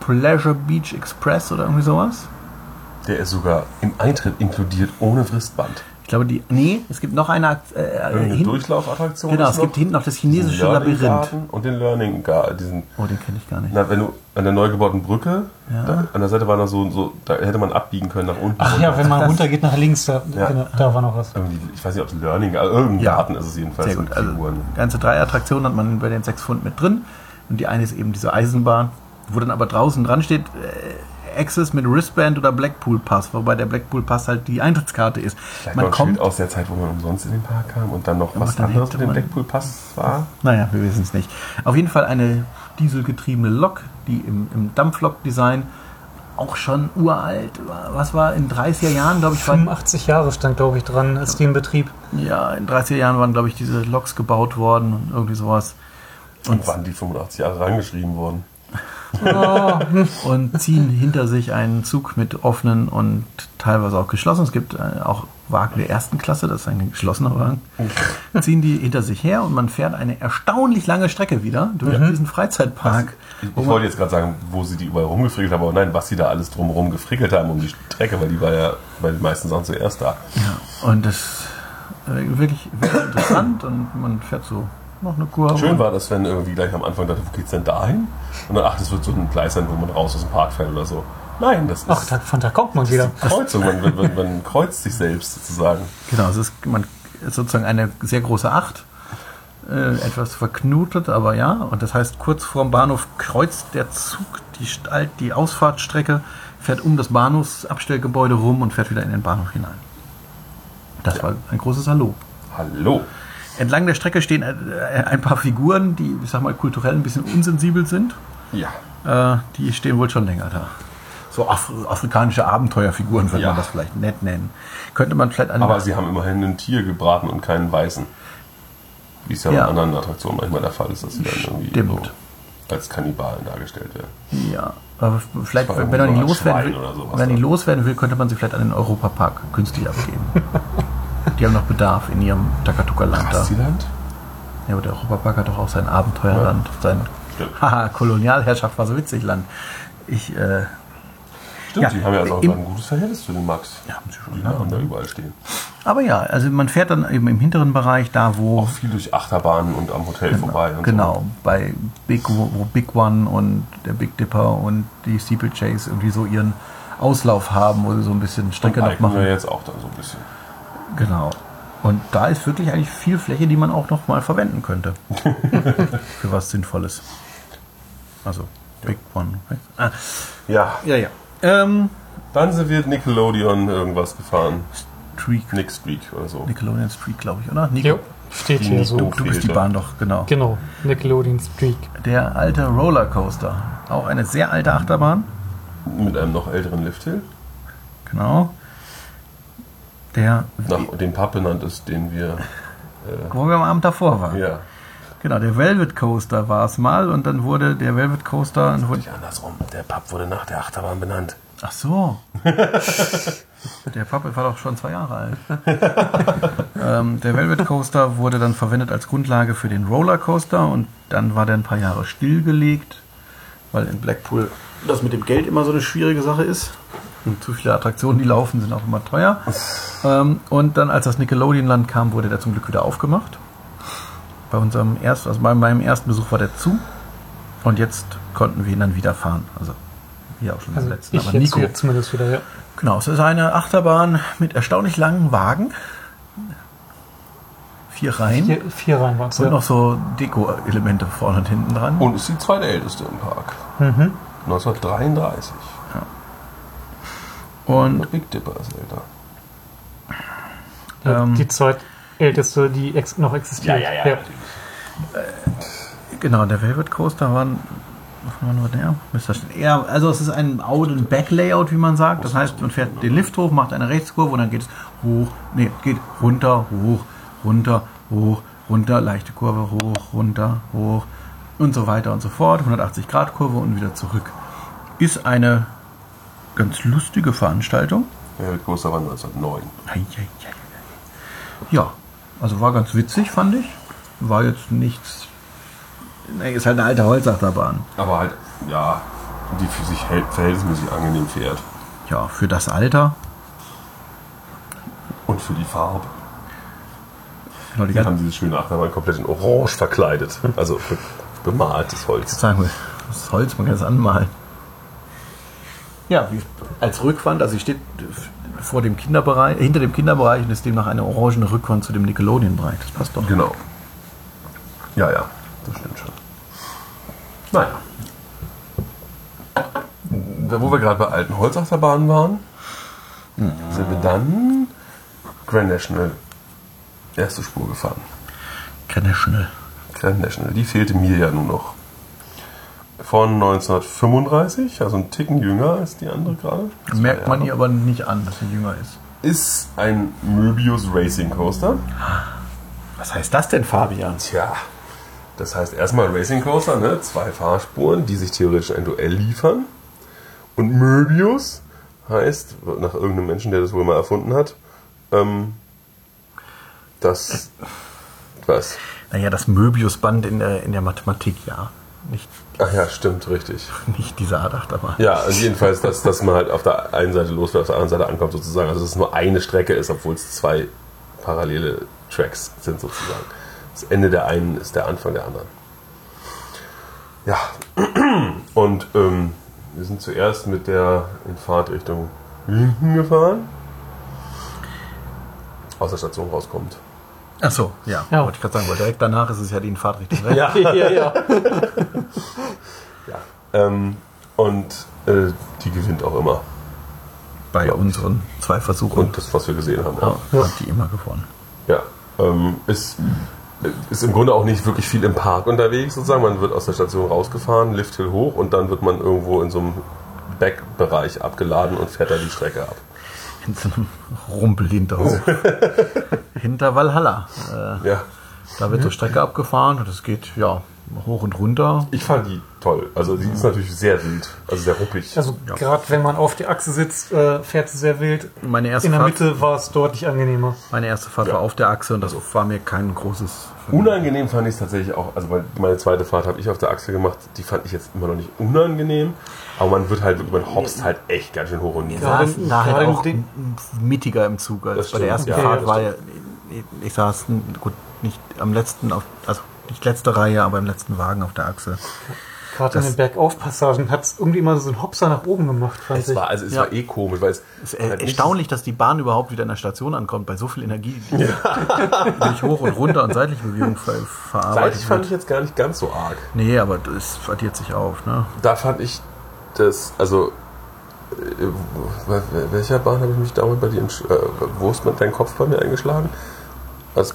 Pleasure Beach Express oder irgendwie sowas. Der ist sogar im Eintritt inkludiert ohne Fristband. Ich glaube, die. Nee, es gibt noch eine. Äh, hin, Durchlaufattraktion. genau, es noch. gibt hinten noch das chinesische Learning Labyrinth. Garden Und den Learning Garden. Diesen, Oh, den kenne ich gar nicht. na, wenn du an der neu gebauten Brücke, Ja. da, an der Seite war noch so, so, da hätte man abbiegen können nach unten. ach ja, wenn man runter geht nach links, da, Ja. genau, da war noch was. Irgendwie, ich weiß nicht, ob es Learning, also irgendein Ja. Garten ist es jedenfalls. Sehr gut. Also, ganze drei Attraktionen hat man bei den sechs Pfund mit drin. Und die eine ist eben diese Eisenbahn, wo dann aber draußen dran steht, äh, Access mit Wristband oder Blackpool Pass, wobei der Blackpool Pass halt die Eintrittskarte ist. Vielleicht Man kommt, aus der Zeit, wo man umsonst in den Park kam und dann noch was dann anderes mit dem Blackpool Pass war. naja, wir wissen es nicht. Auf jeden Fall eine dieselgetriebene Lok, die im, im Dampflok-Design auch schon uralt war. Was war in 30er Jahren, glaube ich, war, 85 Jahre stand, glaube ich, dran, als die in Betrieb. ja, in 30er Jahren waren, glaube ich, diese Loks gebaut worden und irgendwie sowas. Und wann die 85 Jahre reingeschrieben wurden. Und ziehen hinter sich einen Zug mit offenen und teilweise auch geschlossen. Es gibt äh, auch Wagen der ersten Klasse, das ist ein geschlossener Wagen. Ziehen die hinter sich her und man fährt eine erstaunlich lange Strecke wieder durch diesen Freizeitpark. Ich, wo ich wollte jetzt gerade sagen, wo sie die überall rumgefrickelt haben, aber nein, was sie da alles drumherum gefrickelt haben um die Strecke, weil die war ja bei den meisten Sachen zuerst da. Und das ist äh, wirklich, wirklich interessant und man fährt so noch eine Kurve. Schön war das, wenn irgendwie gleich am Anfang dachte, wo geht's denn dahin? Und dann, ach, das wird so ein Gleis sein, wo man raus aus dem Park fährt oder so. Nein, das ist Ach, da, von da kommt man wieder. Kreuzung, man, man, man, man kreuzt sich selbst sozusagen. Genau, es ist, man, ist sozusagen eine sehr große Acht. Äh, etwas verknotet, aber ja. Und das heißt, kurz vorm Bahnhof kreuzt der Zug die, die Ausfahrtstrecke, fährt um das Bahnhofsabstellgebäude rum und fährt wieder in den Bahnhof hinein. Das war ein großes Hallo. Hallo. Entlang der Strecke stehen äh, ein paar Figuren, die, ich sag mal, kulturell ein bisschen unsensibel sind. Ja. Äh, die stehen wohl schon länger da. So Af afrikanische Abenteuerfiguren, würde Ja. man das vielleicht nett nennen. Könnte man vielleicht Aber sie haben immerhin ein Tier gebraten und keinen weißen. Wie es ja, Ja. bei anderen Attraktionen manchmal der Fall ist, dass sie dann irgendwie so als Kannibalen dargestellt werden. Ja, aber vielleicht, wenn er nicht will, wenn er loswerden will, könnte man sie vielleicht an den Europapark künstlich abgeben. Die haben noch Bedarf in ihrem Takatuka-Land da. Krasiland? Ja, aber der Europapark hat doch auch sein Abenteuerland, sein Stimmt. Haha, Kolonialherrschaft war so witzig Land. Ich, äh, Stimmt, Ja, die haben ja also auch ein gutes Verhältnis zu den Max. Ja, haben sie schon, Die ja. haben da überall stehen. aber ja, also man fährt dann eben im hinteren Bereich, da wo Auch viel durch Achterbahnen und am Hotel vorbei. Und Genau, bei Big, wo Big One und der Big Dipper und die Steeplechase irgendwie so ihren Auslauf haben, wo sie so ein bisschen So. Strecke noch ja machen. jetzt auch dann so ein bisschen. Genau. Und da ist wirklich eigentlich viel Fläche, die man auch noch mal verwenden könnte. Für was Sinnvolles. Also, Big One. Ah, Ja, ja, ja. Ähm, dann sind wir Nickelodeon irgendwas gefahren. Streak. Nick Streak oder so. Nickelodeon Streak, glaube ich, oder? Nico, Jo, steht hier so. Nico. du bist die. Bahn doch, genau. Genau, Nickelodeon Streak. Der alte Rollercoaster. Auch eine sehr alte Achterbahn. Mit einem noch älteren Lifthill. Genau. Der, Nach dem Pub benannt ist, den wir. wo wir am Abend davor waren. Ja. Genau, der Velvet Coaster war es mal und dann wurde der Velvet Coaster. Und wurde, Nicht andersrum. Der Pub wurde nach der Achterbahn benannt. ach so. der Pappe war doch schon zwei Jahre alt. ähm, der Velvet Coaster wurde dann verwendet als Grundlage für den Rollercoaster und dann war der ein paar Jahre stillgelegt, weil in Blackpool das mit dem Geld immer so eine schwierige Sache ist. Und zu viele Attraktionen, die laufen, sind auch immer teuer. Ähm, und dann, als das Nickelodeon-Land kam, wurde der zum Glück wieder aufgemacht. Bei unserem ersten, also bei meinem ersten Besuch war der zu. Und jetzt konnten wir ihn dann wieder fahren. Also, wie auch schon Also letzten. ich Aber jetzt Nico. hier zumindest wieder, ja. Genau, es ist eine Achterbahn mit erstaunlich langen Wagen. Vier Reihen. Vier, vier Reihen waren es, Und ja. noch so Deko-Elemente vorne und hinten dran. Und ist die zweitälteste im Park. Mhm. 1933. Und Big Dipper ist älter. Ja, Ähm, die zweitälteste, die ex noch existiert. genau, der Velvet Coaster war, ein- was war nur der? Müsste das- Ja, also es ist ein Out- und Back-Layout, wie man sagt. Das heißt, man fährt den Lift hoch, macht eine Rechtskurve und dann geht es hoch, nee, geht runter, hoch, runter, hoch, runter, leichte Kurve, hoch, runter, hoch und so weiter und so fort. 180 Grad Kurve und wieder zurück. Ist eine ganz lustige Veranstaltung. Der Coaster war 1909. Eieiei. Ja, also war ganz witzig, fand ich. War jetzt nichts. Nee, ist halt eine alte Holzachterbahn. Aber halt, ja, die für sich hält, verhältnismäßig angenehm fährt. Ja, für das Alter. Und für die Farbe. Genau, die Die haben diese schöne Achterbahn komplett in Orange verkleidet. Also be bemaltes Holz. sagen wir, das Holz, man kann es anmalen. Ja, als Rückwand, also sie steht vor dem Kinderbereich, hinter dem Kinderbereich und ist demnach eine orangene Rückwand zu dem Nickelodeon-Bereich. Das passt doch. Genau. Ja, ja, das stimmt schon. Naja. Da, wo wir gerade bei alten Holzachterbahnen waren, sind wir dann Grand National erste Spur gefahren. National. Grand National, die fehlte mir ja nur noch. Von 1935, also ein Ticken jünger als die andere gerade. Merkt man ihr aber nicht an, dass sie jünger ist. Ist ein Möbius Racing Coaster. Was heißt das denn, Fabian? Tja, das heißt erstmal Racing Coaster, ne? zwei Fahrspuren, die sich theoretisch ein Duell liefern. Und Möbius heißt, nach irgendeinem Menschen, der das wohl mal erfunden hat, ähm, das. Was? Naja, das Möbiusband in der, in der Mathematik, ja. Nicht, Ach ja, stimmt, richtig. nicht diese Art Achterbahn. Ja, also jedenfalls, dass, dass man halt auf der einen Seite losfährt, auf der anderen Seite ankommt sozusagen. Also dass es nur eine Strecke ist, obwohl es zwei parallele Tracks sind sozusagen. Das Ende der einen ist der Anfang der anderen. Ja, und ähm, wir sind zuerst mit der in Fahrtrichtung Linken gefahren. Aus der Station rauskommt. Ach so, ja. Ja. Wollte ich gerade sagen, weil direkt danach ist es ja die Fahrtrichtung. Ja, ja, ja. ja. Ähm, und äh, die gewinnt auch immer. Bei unseren zwei Versuchen Und das, was wir gesehen haben. ja, Auch. hat die immer gewonnen. Ja, ähm, ist, ist im Grunde auch nicht wirklich viel im Park unterwegs sozusagen. Man wird aus der Station rausgefahren, Lifthill hoch und dann wird man irgendwo in so einem Backbereich abgeladen und fährt da die Strecke ab. In so einem Rumpelhinterhof. Hinter Valhalla. Äh, Ja, da wird so Strecke abgefahren und es geht ja hoch und runter. ich fand die toll. Also die ist natürlich sehr wild, also sehr ruppig. Also gerade wenn man auf der Achse sitzt, äh, fährt sie sehr wild. Meine erste, In der Fahrt, Mitte war es deutlich angenehmer. meine erste Fahrt Ja. war auf der Achse und das war mir kein großes. Unangenehm fand ich es tatsächlich auch, also meine zweite Fahrt habe ich auf der Achse gemacht, die fand ich jetzt immer noch nicht unangenehm, aber man wird halt, wirklich- man hopst halt echt ganz schön hoch und nieder. Saß da halt auch Ding- mittiger im Zug als bei der ersten ja. Fahrt Ja, war ja, ich, ich saß gut nicht am letzten, auf, also nicht letzte Reihe, aber im letzten Wagen auf der Achse. Gerade in den Bergaufpassagen hat es irgendwie immer so einen Hopser nach oben gemacht, fand Es ich. war, also es Ja. war eh komisch, weil es Es ist er- erstaunlich, dass die Bahn überhaupt wieder in der Station ankommt, bei so viel Energie, die durch hoch und runter und seitliche Bewegung ver verarbeitet Seitlich fand ich jetzt gar nicht ganz so arg. Nee, aber das addiert sich auf. Ne? Da fand ich das, also äh, bei welcher Bahn habe ich mich damals bei dir, äh, wo ist mein, dein Kopf bei mir eingeschlagen? Als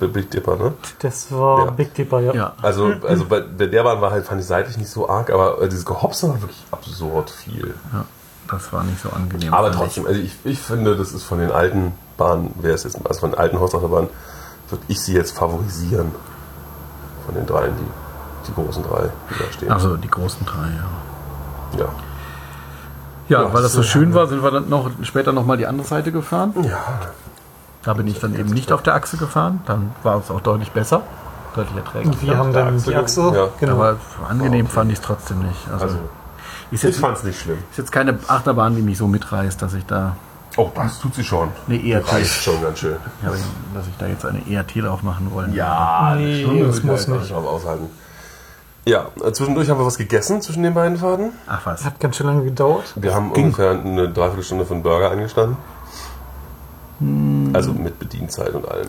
bei Big Dipper, ne? Das war Ja. Big Dipper, ja. Ja. Also, also bei, der Bahn war halt, fand ich seitlich nicht so arg, aber äh, dieses Gehopse war wirklich absurd viel. ja, das war nicht so angenehm. Aber trotzdem, also ich, ich finde, das ist von den alten Bahnen, wer es jetzt, also von den alten Hausachterbahnen, würde ich sie jetzt favorisieren. Von den dreien, die, die großen drei, die da stehen. Also die großen drei, ja. Ja. Ja, Ja, weil das so schön war, sind wir dann noch später nochmal die andere Seite gefahren. Ja. Da bin ich dann eben nicht auf der Achse gefahren. Dann war es auch deutlich besser, deutlich erträglicher. Wir haben dann die Achse, ja. genau. Aber angenehm fand ich es trotzdem nicht. Also, Also, ist, ich jetzt, fand es nicht schlimm. ist jetzt keine Achterbahn, die mich so mitreißt, dass ich da Oh, das tut sie schon. eine ERT, Reicht schon ganz schön. ja, dass ich da jetzt eine ERT drauf machen wollen. Ja, Nee, eine das Stunde muss nicht. drauf aushalten. Ja, äh, zwischendurch haben wir was gegessen zwischen den beiden Fahrten. Ach was. Hat ganz schön lange gedauert. Wir haben ungefähr eine Dreiviertelstunde für einen Burger eingestanden. Also mit Bedienzeit und allem.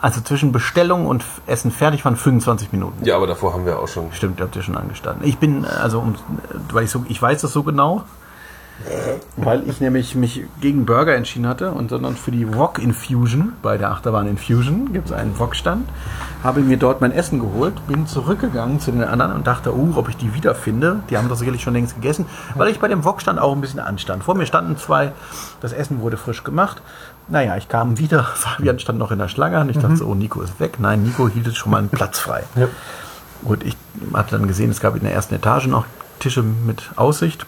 Also zwischen Bestellung und Essen fertig waren 25 Minuten. Ja, aber davor haben wir auch schon. Stimmt, habt ihr schon angestanden. Ich bin, also, um, weil ich so, ich weiß das so genau, weil ich nämlich mich gegen Burger entschieden hatte und sondern für die Wok Infusion, bei der Achterbahn Infusion gibt es einen Wok-Stand, habe mir dort mein Essen geholt, bin zurückgegangen zu den anderen und dachte, uh, ob ich die wiederfinde. Die haben das sicherlich schon längst gegessen, weil ich bei dem Wok-Stand auch ein bisschen anstand. Vor mir standen zwei, das Essen wurde frisch gemacht. Naja, ich kam wieder, Fabian stand noch in der Schlange und ich dachte so, oh, Nico ist weg. Nein, Nico hielt jetzt schon mal einen Platz frei. Ja. Gut, ich hatte dann gesehen, es gab in der ersten Etage noch Tische mit Aussicht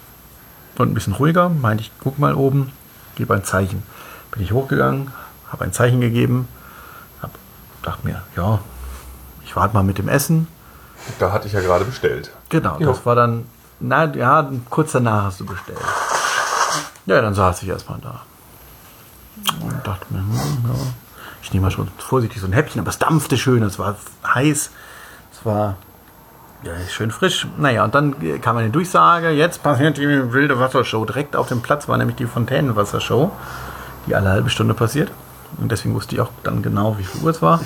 und ein bisschen ruhiger. Meinte ich, guck mal oben, gebe ein Zeichen. Bin ich hochgegangen, habe ein Zeichen gegeben, hab, dachte mir, ja, ich warte mal mit dem Essen. Da hatte ich ja gerade bestellt. Genau, Ja. das war dann, na ja, kurz danach hast du bestellt. Ja, dann saß ich erstmal da. Und dachte mir, hm, ja, ich nehme mal schon vorsichtig so ein Häppchen, aber es dampfte schön, es war heiß, es war ja, schön frisch. Naja, und dann kam eine Durchsage, jetzt passiert die wilde Wassershow. Direkt auf dem Platz war nämlich die Fontänenwassershow, die alle halbe Stunde passiert. Und deswegen wusste ich auch dann genau, wie viel Uhr es war.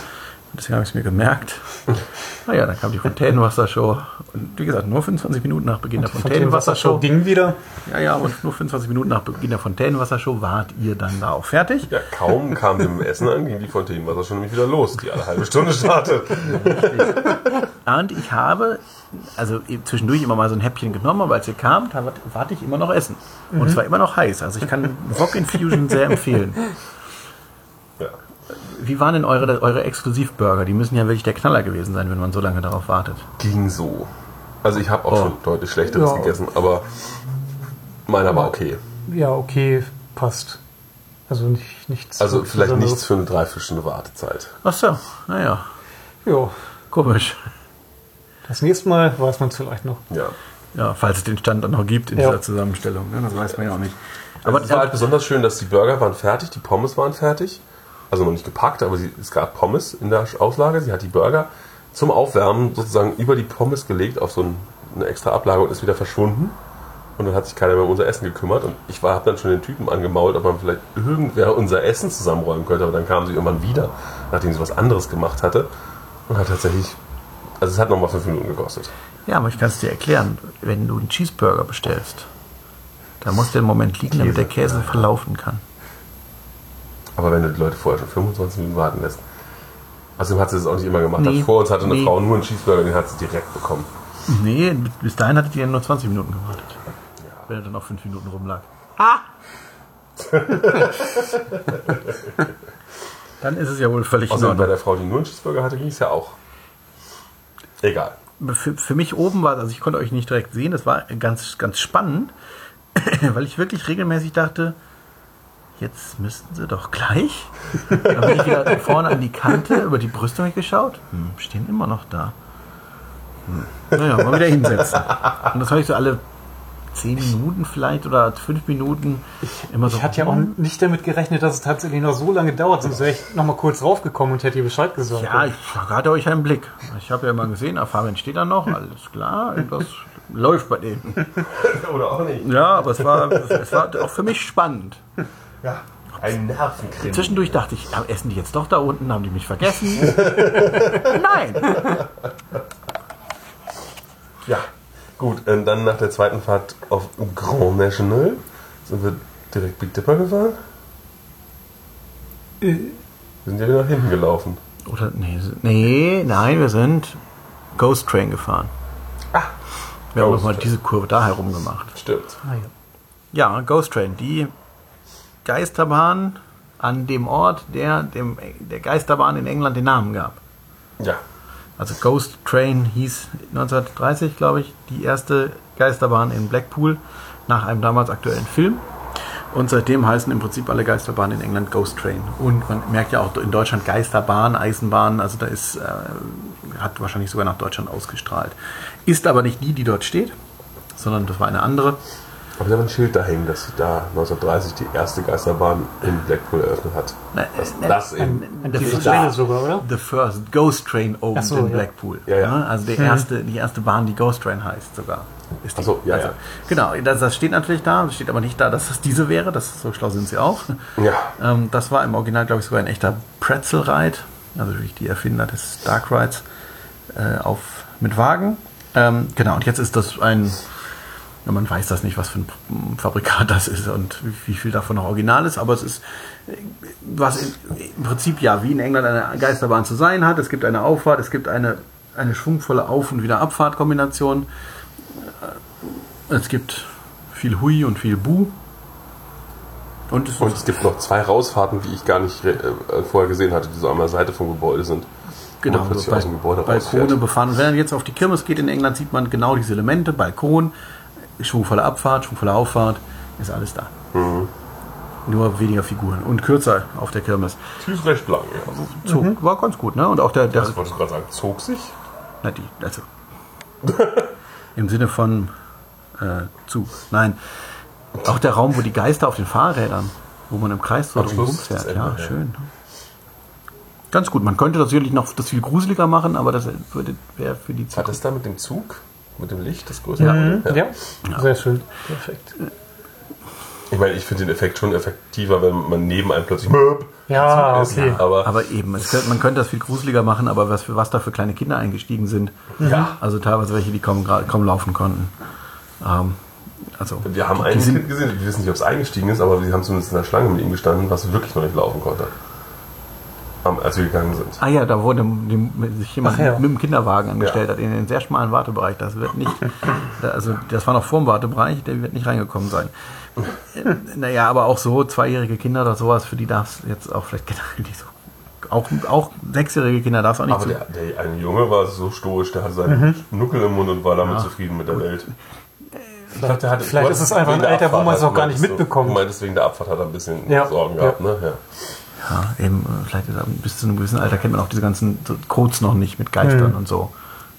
Deswegen habe ich es mir gemerkt. Naja, dann kam die Fontänenwassershow. Und wie gesagt, nur 25 Minuten nach Beginn der Fontänenwassershow. ging wieder. Ja, ja, und nur 25 Minuten nach Beginn der Fontänenwassershow wart ihr dann da auch fertig. Ja, kaum kam dem Essen an, ging die Fontänen schon nämlich wieder los, die alle halbe Stunde startet. Und ich habe also zwischendurch immer mal so ein Häppchen genommen, aber als ihr kamt, da warte ich immer noch essen. Und es war immer noch heiß. Also ich kann Wok Infusion sehr empfehlen. Wie waren denn eure, eure Exklusivburger? Die müssen ja wirklich der Knaller gewesen sein, wenn man so lange darauf wartet. Ging so. Also ich habe auch Oh. schon deutlich Schlechteres Ja. gegessen, aber meiner war okay. Ja, okay, passt. Also nicht, nichts. Also vielleicht Besonderes. nichts für eine Dreiviertelstunde Wartezeit. Ach so, naja, Ja, komisch. das nächste Mal weiß man es vielleicht noch. Ja. Ja, falls es den Stand dann noch gibt in Ja. dieser Zusammenstellung. Ne? Das weiß man ja auch nicht. Aber Aber es war halt besonders schön, dass die Burger waren fertig, die Pommes waren fertig. Also noch nicht gepackt, aber sie, es gab Pommes in der Auslage. Sie hat die Burger zum Aufwärmen sozusagen über die Pommes gelegt auf so ein, eine extra Ablage und ist wieder verschwunden. Und dann hat sich keiner mehr um unser Essen gekümmert. Und ich habe dann schon den Typen angemault, ob man vielleicht irgendwer unser Essen zusammenräumen könnte. Aber dann kam sie irgendwann wieder, nachdem sie was anderes gemacht hatte. Und hat tatsächlich, also es hat nochmal fünf Minuten gekostet. Ja, aber ich kann es dir erklären. Wenn du einen Cheeseburger bestellst, da muss der Moment liegen, damit der Käse verlaufen kann. Aber wenn du die Leute vorher schon 25 Minuten warten lässt. Außerdem hat sie das auch nicht immer gemacht. Nee, Vor uns hatte eine nee. Frau nur einen Cheeseburger, den hat sie direkt bekommen. Nee, bis dahin hattet ihr nur 20 Minuten gewartet. Wenn er dann noch 5 Minuten rumlag. dann ist es ja wohl völlig in Außerdem bei der Frau, die nur einen Cheeseburger hatte, ging es ja auch. Egal. Für, für mich oben war, also ich konnte euch nicht direkt sehen, das war ganz, ganz spannend, weil ich wirklich regelmäßig dachte, jetzt müssten sie doch gleich. Dann bin ich wieder vorne an die Kante, über die Brüstung geschaut, hm, stehen immer noch da. Hm. Naja, mal wieder hinsetzen. Und das habe ich so alle zehn Minuten vielleicht oder fünf Minuten immer so. Ich hatte ja auch nicht damit gerechnet, dass es tatsächlich noch so lange dauert, sonst wäre ich noch mal kurz raufgekommen und hätte ihr Bescheid gesagt. Ja, ich hatte euch einen Blick. Ich habe ja immer gesehen, Fabian steht da noch, alles klar, das läuft bei denen. Oder auch nicht. Ja, aber es war, es war auch für mich spannend. Ja. Ein Nervenkrieg. Zwischendurch dachte ich, essen die jetzt doch da unten, haben die mich vergessen? Nein. Ja. Gut, und dann nach der zweiten Fahrt auf Grand National sind wir direkt Big Dipper gefahren. Äh. Wir sind ja wieder nach hinten gelaufen. Oder, nee, nee, nein, wir sind Ghost Train gefahren. Ah. Wir haben Ghost nochmal Train. diese Kurve da herum gemacht. Stimmt. Ah, ja. Ja, Ghost Train, die Geisterbahn an dem Ort, der dem, der Geisterbahn in England den Namen gab. Ja. Also Ghost Train hieß 1930, glaube ich, die erste Geisterbahn in Blackpool nach einem damals aktuellen Film. Und seitdem heißen im Prinzip alle Geisterbahnen in England Ghost Train. Und man merkt ja auch in Deutschland Geisterbahn, Eisenbahn, also da ist, äh, hat wahrscheinlich sogar nach Deutschland ausgestrahlt. Ist aber nicht die, die dort steht, sondern das war eine andere. Aber wir haben ein Schild da hängen, dass da 1930 die erste Geisterbahn in Blackpool eröffnet hat. Das, ne, das in, The, Die fir- Schläge sogar, oder? the first Ghost Train opened so, in ja. Blackpool. Ja, ja. Ne? Also die erste, die erste Bahn, die Ghost Train heißt sogar. Ist die. Ach so, ja, also, ja. Genau, das, das steht natürlich da, es steht aber nicht da, dass das diese wäre, das, so schlau sind sie auch. ja. Ähm, das war im Original, glaube ich, sogar ein echter Pretzel-Ride, also wirklich die Erfinder des Dark Rides äh, auf, mit Wagen. Ähm, genau, und jetzt ist das ein, ja, man weiß das nicht, was für ein Fabrikat das ist und wie, viel davon noch original ist, aber es ist äh, was im Prinzip ja wie in England eine Geisterbahn zu sein hat. Es gibt eine Auffahrt, es gibt eine, eine schwungvolle Auf- und Wiederabfahrtkombination. Äh, Es gibt viel Hui und viel Bu. Und es Und es gibt noch zwei Rausfahrten, die ich gar nicht äh, vorher gesehen hatte, die so an der Seite vom Gebäude sind. Genau, plötzlich Bal- aus dem Gebäude Balkone rausfährt. befahren. Wenn man jetzt auf die Kirmes geht in England, sieht man genau diese Elemente. Balkon, schwungvolle Abfahrt, schwungvolle Auffahrt, ist alles da. Mhm. Nur weniger Figuren und kürzer auf der Kirmes. Die ist recht lang, ja. Zug war ganz gut, ne? Und auch der, der Das wollte ich gerade sagen, zog sich. na die, also im Sinne von äh, Zug. Nein, auch der Raum, wo die Geister auf den Fahrrädern, wo man im Kreis so Am drum Schluss das fährt. Ende, Ja, ja. schön. Ganz gut. Man könnte natürlich noch das viel gruseliger machen, aber das würde wäre für die Hat das da mit dem Zug, mit dem Licht, das größere? Mhm. Ja. Ja. sehr schön. Perfekt. Ich meine, ich finde den Effekt schon effektiver, wenn man neben einem plötzlich Ja, ist. okay. Aber, Aber eben, es könnte, man könnte das viel gruseliger machen, aber was, für was da für kleine Kinder eingestiegen sind. Ja. Also teilweise welche, die kaum, kaum laufen konnten. Ähm, also, wir haben sind, Kind gesehen, wir wissen nicht, ob es eingestiegen ist, aber wir haben zumindest in der Schlange mit ihm gestanden, was wirklich noch nicht laufen konnte. Am- Als wir gegangen sind. Ah ja, da wurde sich jemand Ach ja. mit dem Kinderwagen angestellt Ja. hat, in den sehr schmalen Wartebereich. Das wird nicht, also das war noch vor dem Wartebereich, der wird nicht reingekommen sein. Äh, Naja, aber auch so zweijährige Kinder oder sowas, für die darf es jetzt auch vielleicht generell nicht so. Auch, auch sechsjährige Kinder darf es auch nicht Aber so. der, der eine Junge war so stoisch, der hatte seinen Nuckel im Mund und war damit zufrieden mit der Welt. Ich glaub, hatte- Vielleicht du ist es einfach ein Alter, wo Abfahrt man es noch gar nicht mitbekommt. Du meintest, wegen der Abfahrt hat er ein bisschen Ja, Sorgen ja. gehabt, ne? Ja. Ja, eben, vielleicht ist bis zu einem gewissen Alter kennt man auch diese ganzen Codes noch nicht mit Geistern und so.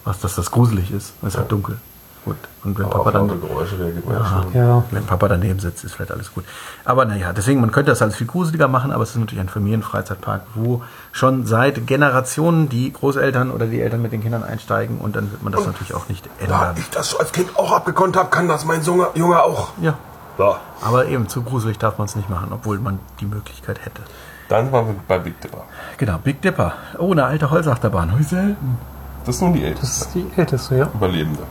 Was, dass das gruselig ist. Es ist halt dunkel. Gut. Und wenn Aber Papa dann. Geräusche ja. Ja. Wenn Papa daneben sitzt, ist vielleicht alles gut. Aber naja, deswegen, man könnte das alles viel gruseliger machen, aber es ist natürlich ein Familienfreizeitpark, wo schon seit Generationen die Großeltern oder die Eltern mit den Kindern einsteigen und dann wird man das natürlich auch nicht Da ändern. ich das als Kind auch abgekonnt habe, kann das mein Junge, Junge auch. Ja. So. Aber eben zu gruselig darf man es nicht machen, obwohl man die Möglichkeit hätte. Dann waren wir bei Big Dipper. Genau, Big Dipper. Oh, eine alte Holzachterbahn. Wie selten. Das ist nun die Das älteste ist die älteste, ja. Überlebende.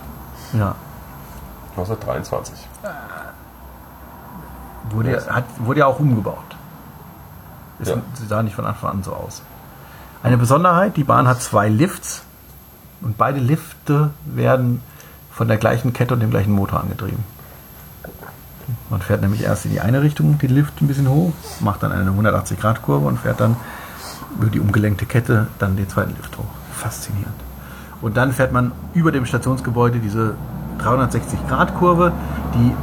Ja. 1923. Wurde, ja- hat, wurde ja auch umgebaut. Ist, Ja. Sie sah nicht von Anfang an so aus. Eine Besonderheit, die Bahn hat zwei Lifts und beide Lifte werden von der gleichen Kette und dem gleichen Motor angetrieben. Man fährt nämlich erst in die eine Richtung den Lift ein bisschen hoch, macht dann eine 180-Grad-Kurve und fährt dann über die umgelenkte Kette dann den zweiten Lift hoch. Faszinierend. Und dann fährt man über dem Stationsgebäude diese 360-Grad-Kurve, die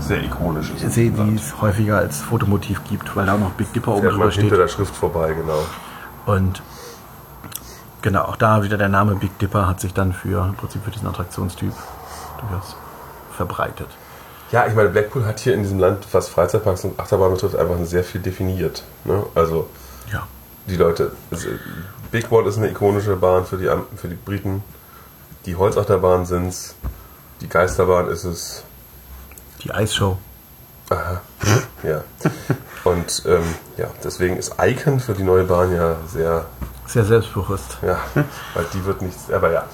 Sehr ikonisch ist. die es häufiger als Fotomotiv gibt, weil da auch noch Big Dipper oben drüber hinter steht. der Schrift vorbei, genau. Und genau, auch da wieder der Name Big Dipper hat sich dann für im Prinzip für diesen Attraktionstyp durchaus verbreitet. Ja, ich meine, Blackpool hat hier in diesem Land, was Freizeitparks und Achterbahn betrifft, einfach sehr viel definiert. Ne? Also Ja. die Leute, also Big Wall ist eine ikonische Bahn für die, für die Briten. Die Holzachterbahn sind's. Die Geisterbahn ist es. Die Eisshow. Aha. Ja. Und ähm, ja, deswegen ist Icon für die neue Bahn ja sehr, Sehr selbstbewusst. ja, weil die wird nichts, aber ja.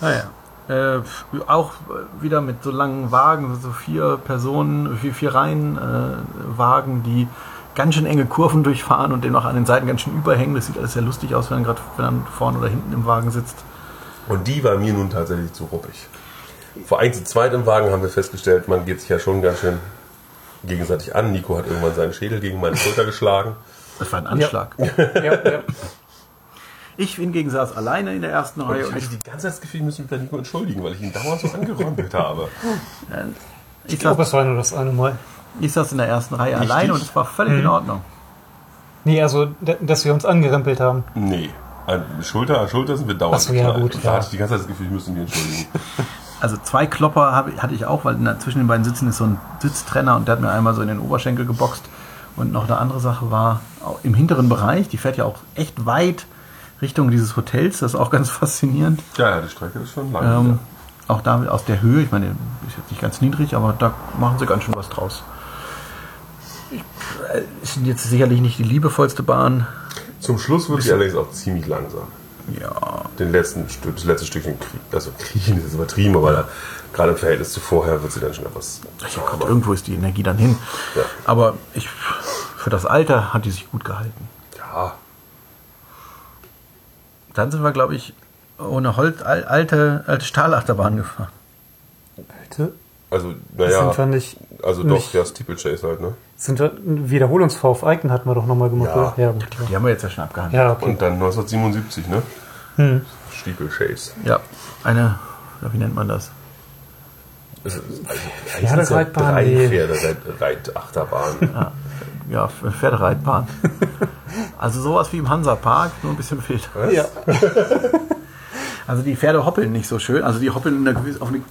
Naja. Äh, auch wieder mit so langen Wagen, so vier Personen, vier, vier Reihen äh, Wagen, die ganz schön enge Kurven durchfahren und den noch an den Seiten ganz schön überhängen. Das sieht alles sehr lustig aus, wenn man gerade wenn man vorne oder hinten im Wagen sitzt. Und die war mir nun tatsächlich zu ruppig. Vor ein zu zweit im Wagen haben wir festgestellt, man geht sich ja schon ganz schön gegenseitig an. Nico hat irgendwann seinen Schädel gegen meine Schulter geschlagen. Das war ein Anschlag. Ja, ja. Ich hingegen saß alleine in der ersten Und Reihe ich und hatte ich, die ganze Zeit das Gefühl, ich muss mich bei Nico entschuldigen, weil ich ihn dauernd so angerempelt habe. ich, Ich glaube, saß, es war nur das eine Mal. ich saß in der ersten Reihe Nicht alleine und es war völlig in Ordnung. Nee, also, dass wir uns angerempelt haben. Nee. An Schulter an Schulter sind wir dauernd Ach so, ja, gut, Da ja. hatte ich die ganze Zeit das Gefühl, ich müsste mich entschuldigen. Also zwei Klopper hatte ich auch, weil in der, zwischen den beiden Sitzen ist so ein Sitztrenner und der hat mir einmal so in den Oberschenkel geboxt. Und noch eine andere Sache war im hinteren Bereich, die fährt ja auch echt weit Richtung dieses Hotels, das ist auch ganz faszinierend. Ja, ja, die Strecke ist schon lang. Ähm, auch da aus der Höhe, ich meine, ist jetzt nicht ganz niedrig, aber da machen sie ganz schön was draus. Äh, ist jetzt sicherlich nicht die liebevollste Bahn. Zum Schluss wird sie allerdings auch ziemlich langsam. Ja, Den letzten, das letzte Stückchen, Krie- also kriechen ist übertrieben, aber da, gerade im Verhältnis zu vorher wird sie dann schon etwas. ja Gott, irgendwo ist die Energie dann hin. Ja. Aber ich, für das Alter hat die sich gut gehalten. Ja, Dann sind wir, glaube ich, ohne Holz, al- alte, alte Stahlachterbahn gefahren. Bitte? also, naja, sind wir nicht. also doch, nicht- ja, Steeplechase halt, ne? Sind wir, auf Icon hatten wir doch nochmal gemacht, Ja. Ja, gut, Die haben wir jetzt ja schon abgehandelt. ja. okay. Und dann 1977, ne? Hm. Steeplechase. Ja, eine, wie nennt man das? Also, Pferdereitbahn, Drei nee. Pferdereitachterbahn. Ja, ja Pferdereitbahn. also sowas wie im Hansa-Park, nur ein bisschen wild. Was? Ja. Also die Pferde hoppeln nicht so schön. Also die hoppeln in einer gewiss, auf eine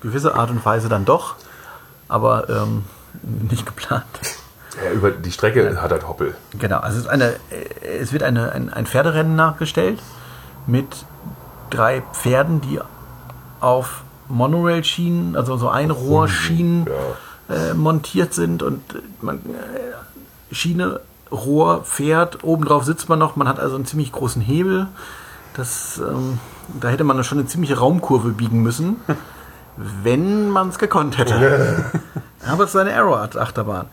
gewisse Art und Weise dann doch, aber ähm, nicht geplant. Ja, über die Strecke hat halt Hoppel. Genau, also es, ist eine, äh, es wird eine, ein, ein Pferderennen nachgestellt mit drei Pferden, die auf Monorail-Schienen, also so Einrohrschienen Ja. äh, montiert sind und äh, man, äh, Schiene, Rohr, Pferd, obendrauf sitzt man noch, man hat also einen ziemlich großen Hebel. Das, ähm, da hätte man schon eine ziemliche Raumkurve biegen müssen, wenn man es gekonnt hätte. Aber es ist eine Aero-Achterbahn.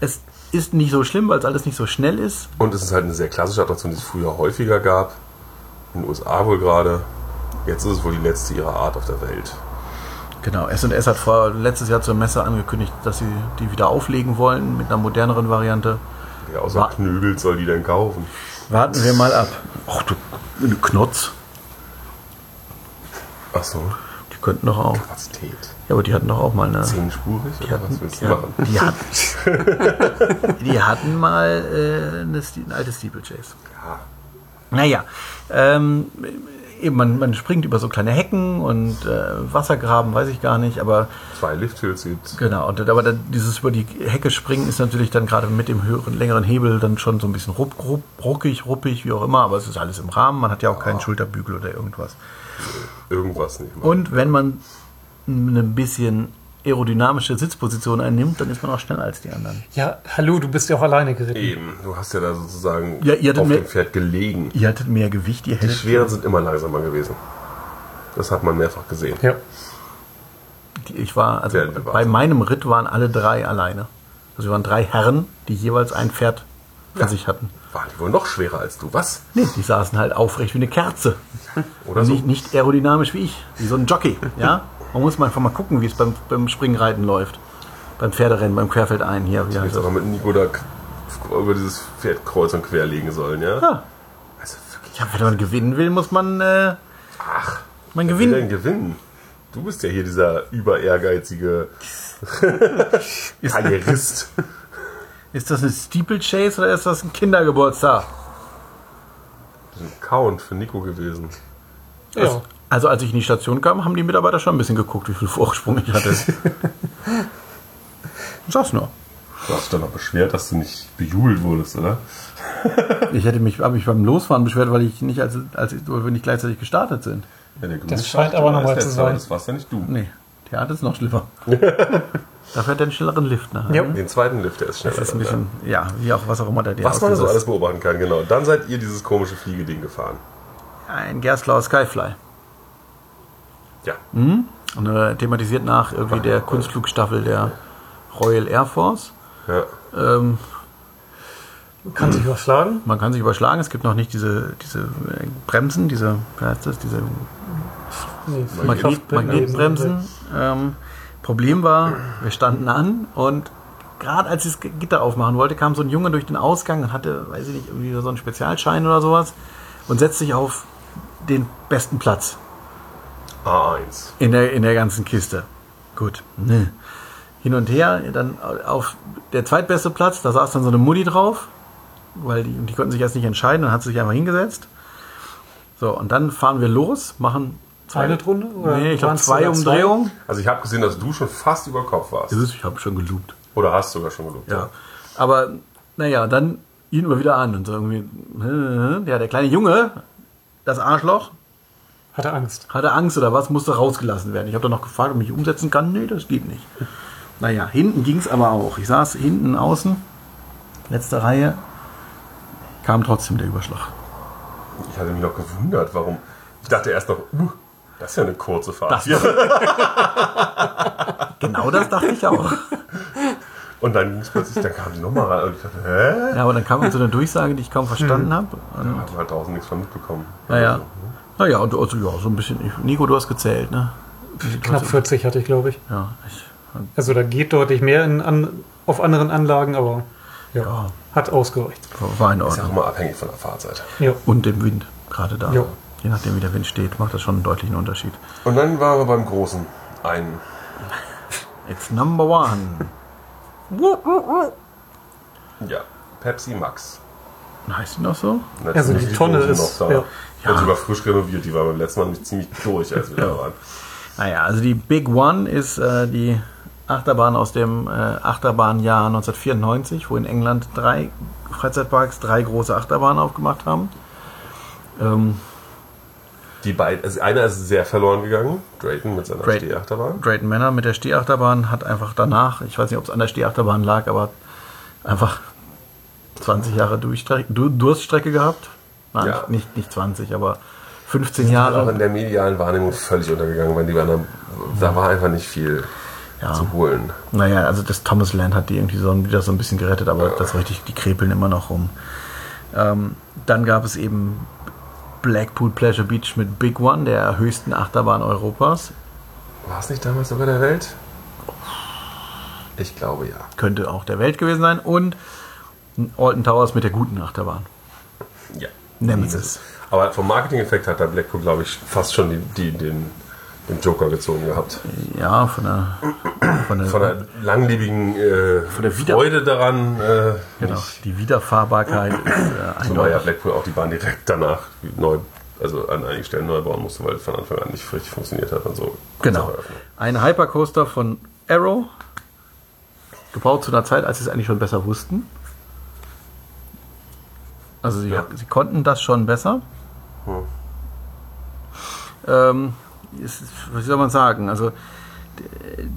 Es ist nicht so schlimm, weil es alles nicht so schnell ist. Und es ist halt eine sehr klassische Attraktion, die es früher häufiger gab. In den USA wohl gerade. Jetzt ist es wohl die letzte ihrer Art auf der Welt. Genau, S&S hat vor letztes Jahr zur Messe angekündigt, dass sie die wieder auflegen wollen mit einer moderneren Variante. Wer außer Wa- Knöbel soll die denn kaufen? Warten wir mal ab. Ach du eine Knotz, Ach so, die könnten doch auch. Kapazität. Ja, aber die hatten doch auch mal eine. Zehnspurig oder was willst du Ja, machen? die, hatten, die hatten mal äh, eine, ein altes Steeplechase. Ja. Naja, ähm, eben man, man springt über so kleine Hecken und äh, Wassergraben, weiß ich gar nicht, aber Zwei Lifthills gibt's. genau. Und, aber dann, dieses über die Hecke springen ist natürlich dann gerade mit dem höheren, längeren Hebel dann schon so ein bisschen rupp, rupp, ruckig, ruppig, wie auch immer, aber es ist alles im Rahmen. Man hat ja auch keinen Schulterbügel oder irgendwas. Irgendwas nicht mal. Und wenn man eine bisschen aerodynamische Sitzposition einnimmt, dann ist man auch schneller als die anderen. ja, hallo, du bist ja auch alleine geritten. Eben, du hast ja da sozusagen Ja, auf mir- dem Pferd gelegen. Ihr hattet mehr Gewicht, ihr Die hättet. Schweren sind immer langsamer gewesen. Das hat man mehrfach gesehen. Ja. Die- Ich war, also bewacht. bei meinem Ritt waren alle drei alleine. Also wir waren drei Herren, die jeweils ein Pferd für Ja. sich hatten. Waren die wohl noch schwerer als du? Was? Nee, die saßen halt aufrecht wie eine Kerze. Oder Und so? nicht, nicht aerodynamisch wie ich, wie so ein Jockey. Ja? Man muss mal einfach mal gucken, wie es beim, beim Springreiten läuft. Beim Pferderennen, beim Querfeldein hier. Wie heißt Jetzt aber mit Nico da über dieses Pferd kreuz und quer legen sollen, ja? Ja. Also wirklich. ja, wenn man gewinnen will, muss man, äh, Ach, man wer will denn gewinnen. gewinnen? Du bist ja hier dieser über ehrgeizige Karrierist. Ist das ein Steeplechase oder ist das ein Kindergeburtstag? Das ist ein Count für Nico gewesen. ja. Also als ich in die Station kam, haben die Mitarbeiter schon ein bisschen geguckt, wie viel Vorsprung ich hatte. Sag's nur. Du hast dich doch noch beschwert, dass du nicht bejubelt wurdest, oder? Ich hätte mich, habe mich beim Losfahren beschwert, weil ich nicht als, als weil wir nicht gleichzeitig gestartet sind. Ja, der Das scheint aber normal zu sein. Das warst ja nicht du. Nee, der hat es noch schlimmer. Dafür hat er einen schnelleren Lift nachher. Ja. ne? Den zweiten Lift, der ist schneller. Das ist ein bisschen, ja, wie auch was auch immer der dir Was man so alles beobachten kann, genau. Dann seid ihr dieses komische Fliegeding gefahren. Ein Gerstlauer Skyfly. Ja. Und äh, thematisiert nach irgendwie der Kunstflugstaffel der Royal Air Force. ja. Ähm, Kann sich überschlagen. man kann sich überschlagen, es gibt noch nicht diese, diese äh, Bremsen, diese, wie heißt das, diese Magnet. Magnetbremsen. Ähm, Problem war, wir standen an und gerade als ich das Gitter aufmachen wollte, kam so ein Junge durch den Ausgang und hatte, weiß ich nicht, irgendwie so einen Spezialschein oder sowas und setzte sich auf den besten Platz A1. in der, in der ganzen Kiste. Gut. Ne. Hin und her, dann auf der zweitbeste Platz, da saß dann so eine Mutti drauf, weil die, die konnten sich erst nicht entscheiden, dann hat sie sich einfach hingesetzt. So, und dann fahren wir los, machen Eine Runde? Oder nee, ich glaube zwei Umdrehungen. Also ich habe gesehen, dass du schon fast über Kopf warst. Das ist, ich habe schon geloopt. Oder hast sogar schon gelobt. Ja. Aber naja, dann ihn immer wieder an und so irgendwie, ja, der kleine Junge, das Arschloch, Hatte Angst. hatte Angst oder was, musste rausgelassen werden. Ich habe dann noch gefragt, ob ich umsetzen kann. Nee, das geht nicht. Naja, hinten ging es aber auch. Ich saß hinten außen, letzte Reihe, kam trotzdem der Überschlag. Ich hatte mich noch gewundert, warum. Ich dachte erst noch, uh, das ist ja eine kurze Fahrt. Das hier. Genau das dachte ich auch. Und dann ging es plötzlich, dann kam die Nummer rein und ich dachte, hä? Ja, aber dann kam so eine Durchsage, die ich kaum verstanden habe. Da haben wir halt draußen nichts von mitbekommen. Naja. Naja, und also, ja, so ein bisschen. Nico, du hast gezählt, ne? Knapp 40 hatte ich, glaube ich. Ja, ich. Also da geht deutlich mehr in, an, auf anderen Anlagen, aber ja, Ja, hat ausgereicht. war in Ist ja auch Ordnung. immer abhängig von der Fahrzeit. Ja. Und dem Wind, gerade da. Ja. Je nachdem, wie der Wind steht, macht das schon einen deutlichen Unterschied. Und dann waren wir beim Großen. Ein. It's number one. Ja, Pepsi Max. Heißt die noch so? Also die Tonne ist- noch da. ja. Die wird sogar frisch renoviert, die war beim letzten Mal nicht ziemlich durch, als wir da waren. Naja, also die Big One ist äh, die Achterbahn aus dem äh, Achterbahnjahr 1994, wo in England drei Freizeitparks drei große Achterbahnen aufgemacht haben. Ähm, Die beiden, also einer ist sehr verloren gegangen, Drayton mit seiner Drayton. Stehachterbahn. Drayton Manor mit der Stehachterbahn hat einfach danach, ich weiß nicht, ob es an der Stehachterbahn lag, aber einfach 20 Jahre Durststrecke gehabt. Nein, Ja. nicht, nicht 20, aber 15 Auch in Jahre. der medialen Wahrnehmung völlig untergegangen, weil die anderen, da war einfach nicht viel Ja. zu holen. Naja, also das Thomas Land hat die irgendwie so, wieder so ein bisschen gerettet, aber das war richtig, die krepeln immer noch rum. Ähm, dann gab es eben Blackpool Pleasure Beach mit Big One, der höchsten Achterbahn Europas. War es nicht damals sogar der Welt? Ich glaube ja. Könnte auch der Welt gewesen sein. Und Alton Towers mit der guten Achterbahn. Ja. Nemesis. Aber vom Marketing-Effekt hat der Blackpool, glaube ich, fast schon die, die, den, den Joker gezogen gehabt. Ja, von der, von der, Von der langlebigen äh, der Wieder- Freude daran. Äh, genau, die Wiederfahrbarkeit ist äh, Zumal ja. Blackpool auch die Bahn direkt danach neu, also an einigen Stellen neu bauen musste, weil es von Anfang an nicht richtig funktioniert hat und so. Genau. Ein Hypercoaster von Arrow, gebaut zu einer Zeit, als sie es eigentlich schon besser wussten. Also sie, Ja. sie konnten das schon besser. Hm. Ähm, ist, was soll man sagen? Also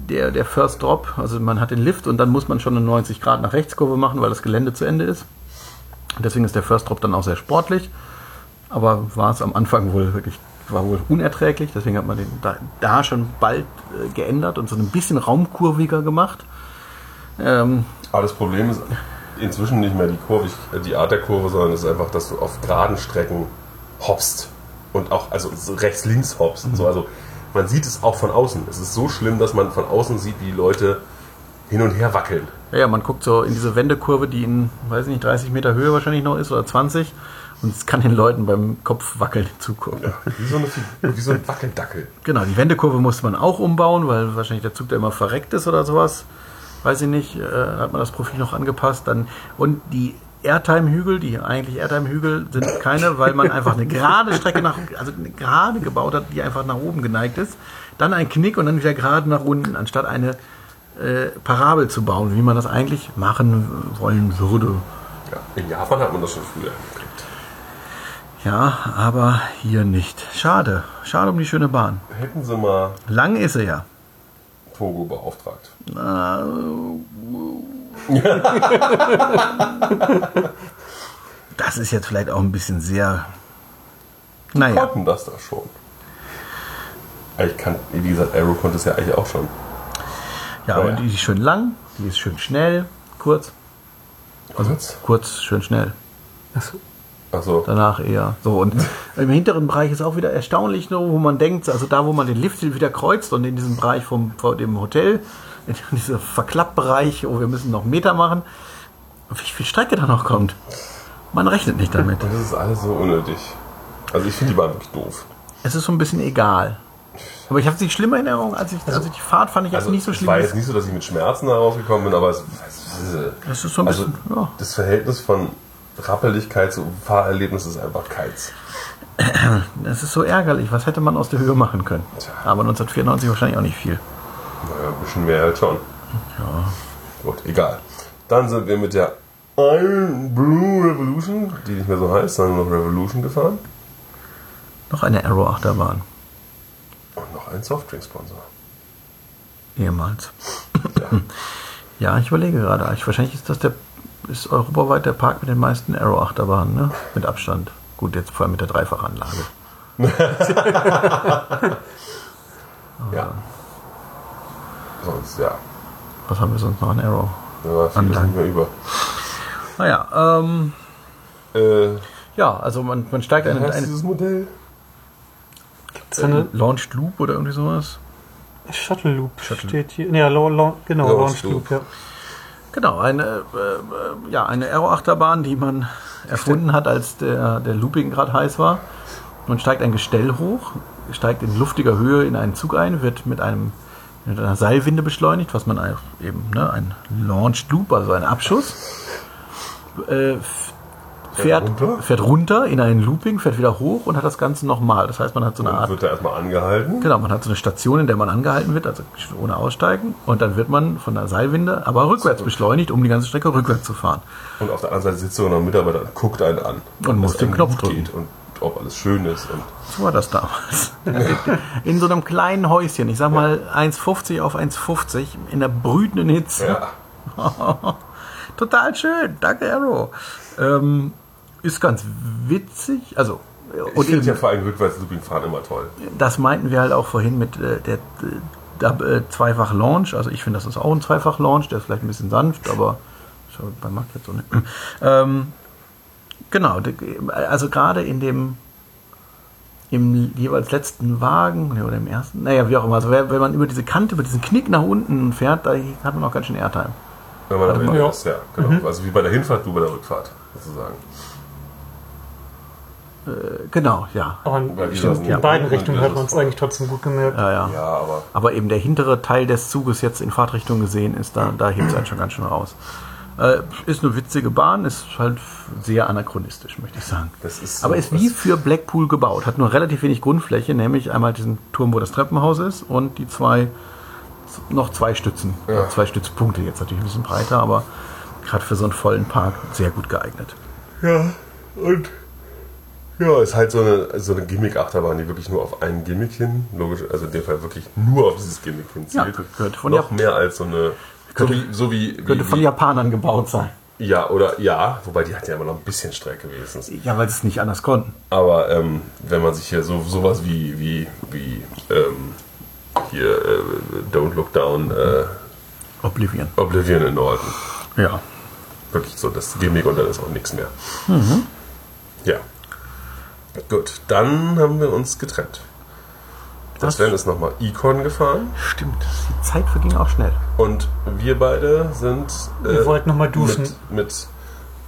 der, der First Drop, also man hat den Lift und dann muss man schon eine 90 Grad nach Rechtskurve machen, weil das Gelände zu Ende ist. Deswegen ist der First Drop dann auch sehr sportlich. Aber war es am Anfang wohl wirklich, war wohl unerträglich. Deswegen hat man den da, da schon bald äh, geändert und so ein bisschen raumkurviger gemacht. Ähm, Aber das Problem ist inzwischen nicht mehr die Kurve, die Art der Kurve, sondern es ist einfach, dass du auf geraden Strecken hoppst. Und auch, also so rechts-links hoppst. und So, also man sieht es auch von außen. Es ist so schlimm, dass man von außen sieht, wie die Leute hin und her wackeln. ja, man guckt so in diese Wendekurve, die in, weiß ich nicht, 30 Meter Höhe wahrscheinlich noch ist oder 20. Und es kann den Leuten beim Kopf wackeln zugucken. Ja, wie, so eine, wie so ein Wackeldackel. Genau, die Wendekurve musste man auch umbauen, weil wahrscheinlich der Zug da immer verreckt ist oder sowas. Weiß ich nicht, äh, hat man das Profil noch angepasst. Dann, und die Airtime-Hügel, die eigentlich Airtime-Hügel sind keine, weil man einfach eine gerade Strecke nach, also eine gerade gebaut hat, die einfach nach oben geneigt ist. Dann ein Knick und dann wieder gerade nach unten, anstatt eine äh, Parabel zu bauen, wie man das eigentlich machen wollen würde. Ja, in Japan hat man das schon früher hingekriegt. Ja, aber hier nicht. Schade. Schade um die schöne Bahn. Hätten sie mal Lang ist sie ja. Togo beauftragt. Das ist jetzt vielleicht auch ein bisschen sehr. Naja, Konnten das da schon. Ich kann, wie gesagt, Arrow konnte es ja eigentlich auch schon. ja, aber ja. die ist schön lang, die ist schön schnell, kurz, Kurz? kurz, schön schnell. Achso. Achso. Danach eher. So, und im hinteren Bereich ist auch wieder erstaunlich, nur, wo man denkt, also da, wo man den Lift wieder kreuzt und in diesem Bereich vom, vor dem Hotel, in diesem Verklappbereich, oh, wir müssen noch einen Meter machen, wie viel Strecke da noch kommt. Man rechnet nicht damit. Das ist alles so unnötig. Also ich finde die Bahn wirklich doof. Es ist so ein bisschen egal. Aber ich habe sie schlimmer in Erinnerung, als ich, also die Fahrt fand ich Also nicht so es schlimm. war jetzt nicht so, dass ich mit Schmerzen da rausgekommen bin, aber es, es, Das ist so ein also bisschen, ja. das Verhältnis von Rappeligkeit zu Fahrerlebnis ist einfach keins. Das ist so ärgerlich. Was hätte man aus der Höhe machen können? Tja. Aber 1994 wahrscheinlich auch nicht viel. Naja, ein bisschen mehr halt schon. Ja. Gut, egal. Dann sind wir mit der Iron Blue Revolution, die nicht mehr so heißt, sondern noch Revolution gefahren. Noch eine Arrow-Achterbahn. Und noch ein Softdrink-Sponsor. Ehemals. Ja. Ja, ich überlege gerade. Ich, wahrscheinlich ist das der ist europaweit der Park mit den meisten Arrow-Achterbahnen, ne? Mit Abstand. Gut, jetzt vor allem mit der Dreifachanlage. ja. Sonst, ja. Was haben wir sonst noch an Arrow? War viel Anlagen. mehr über. Naja, ähm, Äh, ja, also man, man steigt wie eine, heißt eine dieses Modell? Ist eine Launched Loop oder irgendwie sowas. Shuttle Loop Shuttle. steht hier. Ja, genau, Launch Launch Loop. Loop, ja. Genau, eine, äh, äh, ja, eine Aero-Achterbahn, die man erfunden hat, als der, der Looping gerade heiß war. Man steigt ein Gestell hoch, steigt in luftiger Höhe in einen Zug ein, wird mit, einem, mit einer Seilwinde beschleunigt, was man eben, ne, ein Launched Loop, also ein Abschuss, äh, fährt, runter? fährt runter in einen Looping, fährt wieder hoch und hat das Ganze nochmal. Das heißt, man hat so eine Und Art wird da erstmal angehalten. Genau, man hat so eine Station, in der man angehalten wird, also ohne Aussteigen. Und dann wird man von der Seilwinde aber rückwärts beschleunigt, um die ganze Strecke rückwärts zu fahren. Und auf der anderen Seite sitzt so ein Mitarbeiter und guckt einen an. Und muss den Knopf drücken. Und ob alles schön ist. Und So war das damals. In so einem kleinen Häuschen, ich sag mal 1,50 auf 1,50, in der brütenden Hitze. ja, Total schön, danke Arrow. Ähm, ist ganz witzig, also ich und finde eben, ja vor allem rückwärts Looping fahren immer toll. das meinten wir halt auch vorhin mit äh, der äh, äh, zweifach Launch. Also ich finde, das ist auch ein zweifach Launch. Der ist vielleicht ein bisschen sanft, aber bei Markt jetzt so nicht. Ähm, genau, de- also gerade in dem im jeweils letzten Wagen oder im ersten, naja, wie auch immer. Also wenn man über diese Kante, über diesen Knick nach unten fährt, da hat man auch ganz schön Airtime. Wenn man am Ende Ja. ist, ja, genau. Also wie bei der Hinfahrt, du bei der Rückfahrt, sozusagen. Äh, genau, ja. Aber in, stimmt, in beiden Richtungen hat man es eigentlich trotzdem gut gemerkt. Ja, ja. Ja, aber Aber eben der hintere Teil des Zuges jetzt in Fahrtrichtung gesehen ist, da, da hebt es einen schon ganz schön raus. Äh, ist eine witzige Bahn, ist halt sehr anachronistisch, möchte ich sagen. das ist. Aber so- ist wie für Blackpool gebaut, hat nur relativ wenig Grundfläche, nämlich einmal diesen Turm, wo das Treppenhaus ist und die zwei, noch zwei Stützen, Ja. zwei Stützpunkte, jetzt natürlich ein bisschen breiter, aber gerade für so einen vollen Park sehr gut geeignet. Ja, und. Ja, ist halt so eine, so eine Gimmick-Achterbahn, die wirklich nur auf ein Gimmick hin, logisch, also in dem Fall wirklich nur auf dieses Gimmick hin Ja, zielt. könnte von Noch Jap- mehr als so eine. So wie, so wie, Könnte wie, von Japanern gebaut sein. Ja, oder ja, wobei die hat ja immer noch ein bisschen Strecke wenigstens. Ja, weil sie es nicht anders konnten. Aber ähm, wenn man sich hier so sowas wie, wie, wie ähm, hier äh, Don't Look Down, äh, Oblivion. Oblivion in Norden, Ja. wirklich so das Gimmick und dann ist auch nichts mehr. Ja. Gut, dann haben wir uns getrennt. Das? Sven ist nochmal Econ gefahren Stimmt, die Zeit verging auch schnell. und wir beide sind Wir wollten noch mal duschen. Mit, mit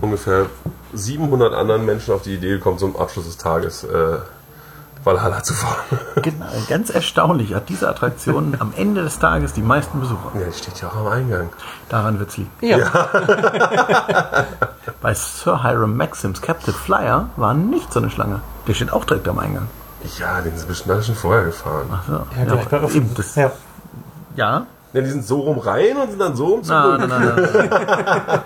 ungefähr 700 anderen Menschen auf die Idee gekommen, zum Abschluss des Tages äh, Valhalla zu fahren. Genau, ganz erstaunlich hat diese Attraktion am Ende des Tages die meisten Besucher. Ja, die steht ja auch am Eingang. Daran wird es liegen. Ja. Bei Sir Hiram Maxims Captain Flyer war nicht so eine Schlange. Der steht auch direkt am Eingang. Ja, den sind bestimmt alle schon vorher gefahren. Ach so. Ja, bei Öffnung. eben, das, Ja. ja. Ja, die sind so rum rein und sind dann so rum zurück. na, na, na.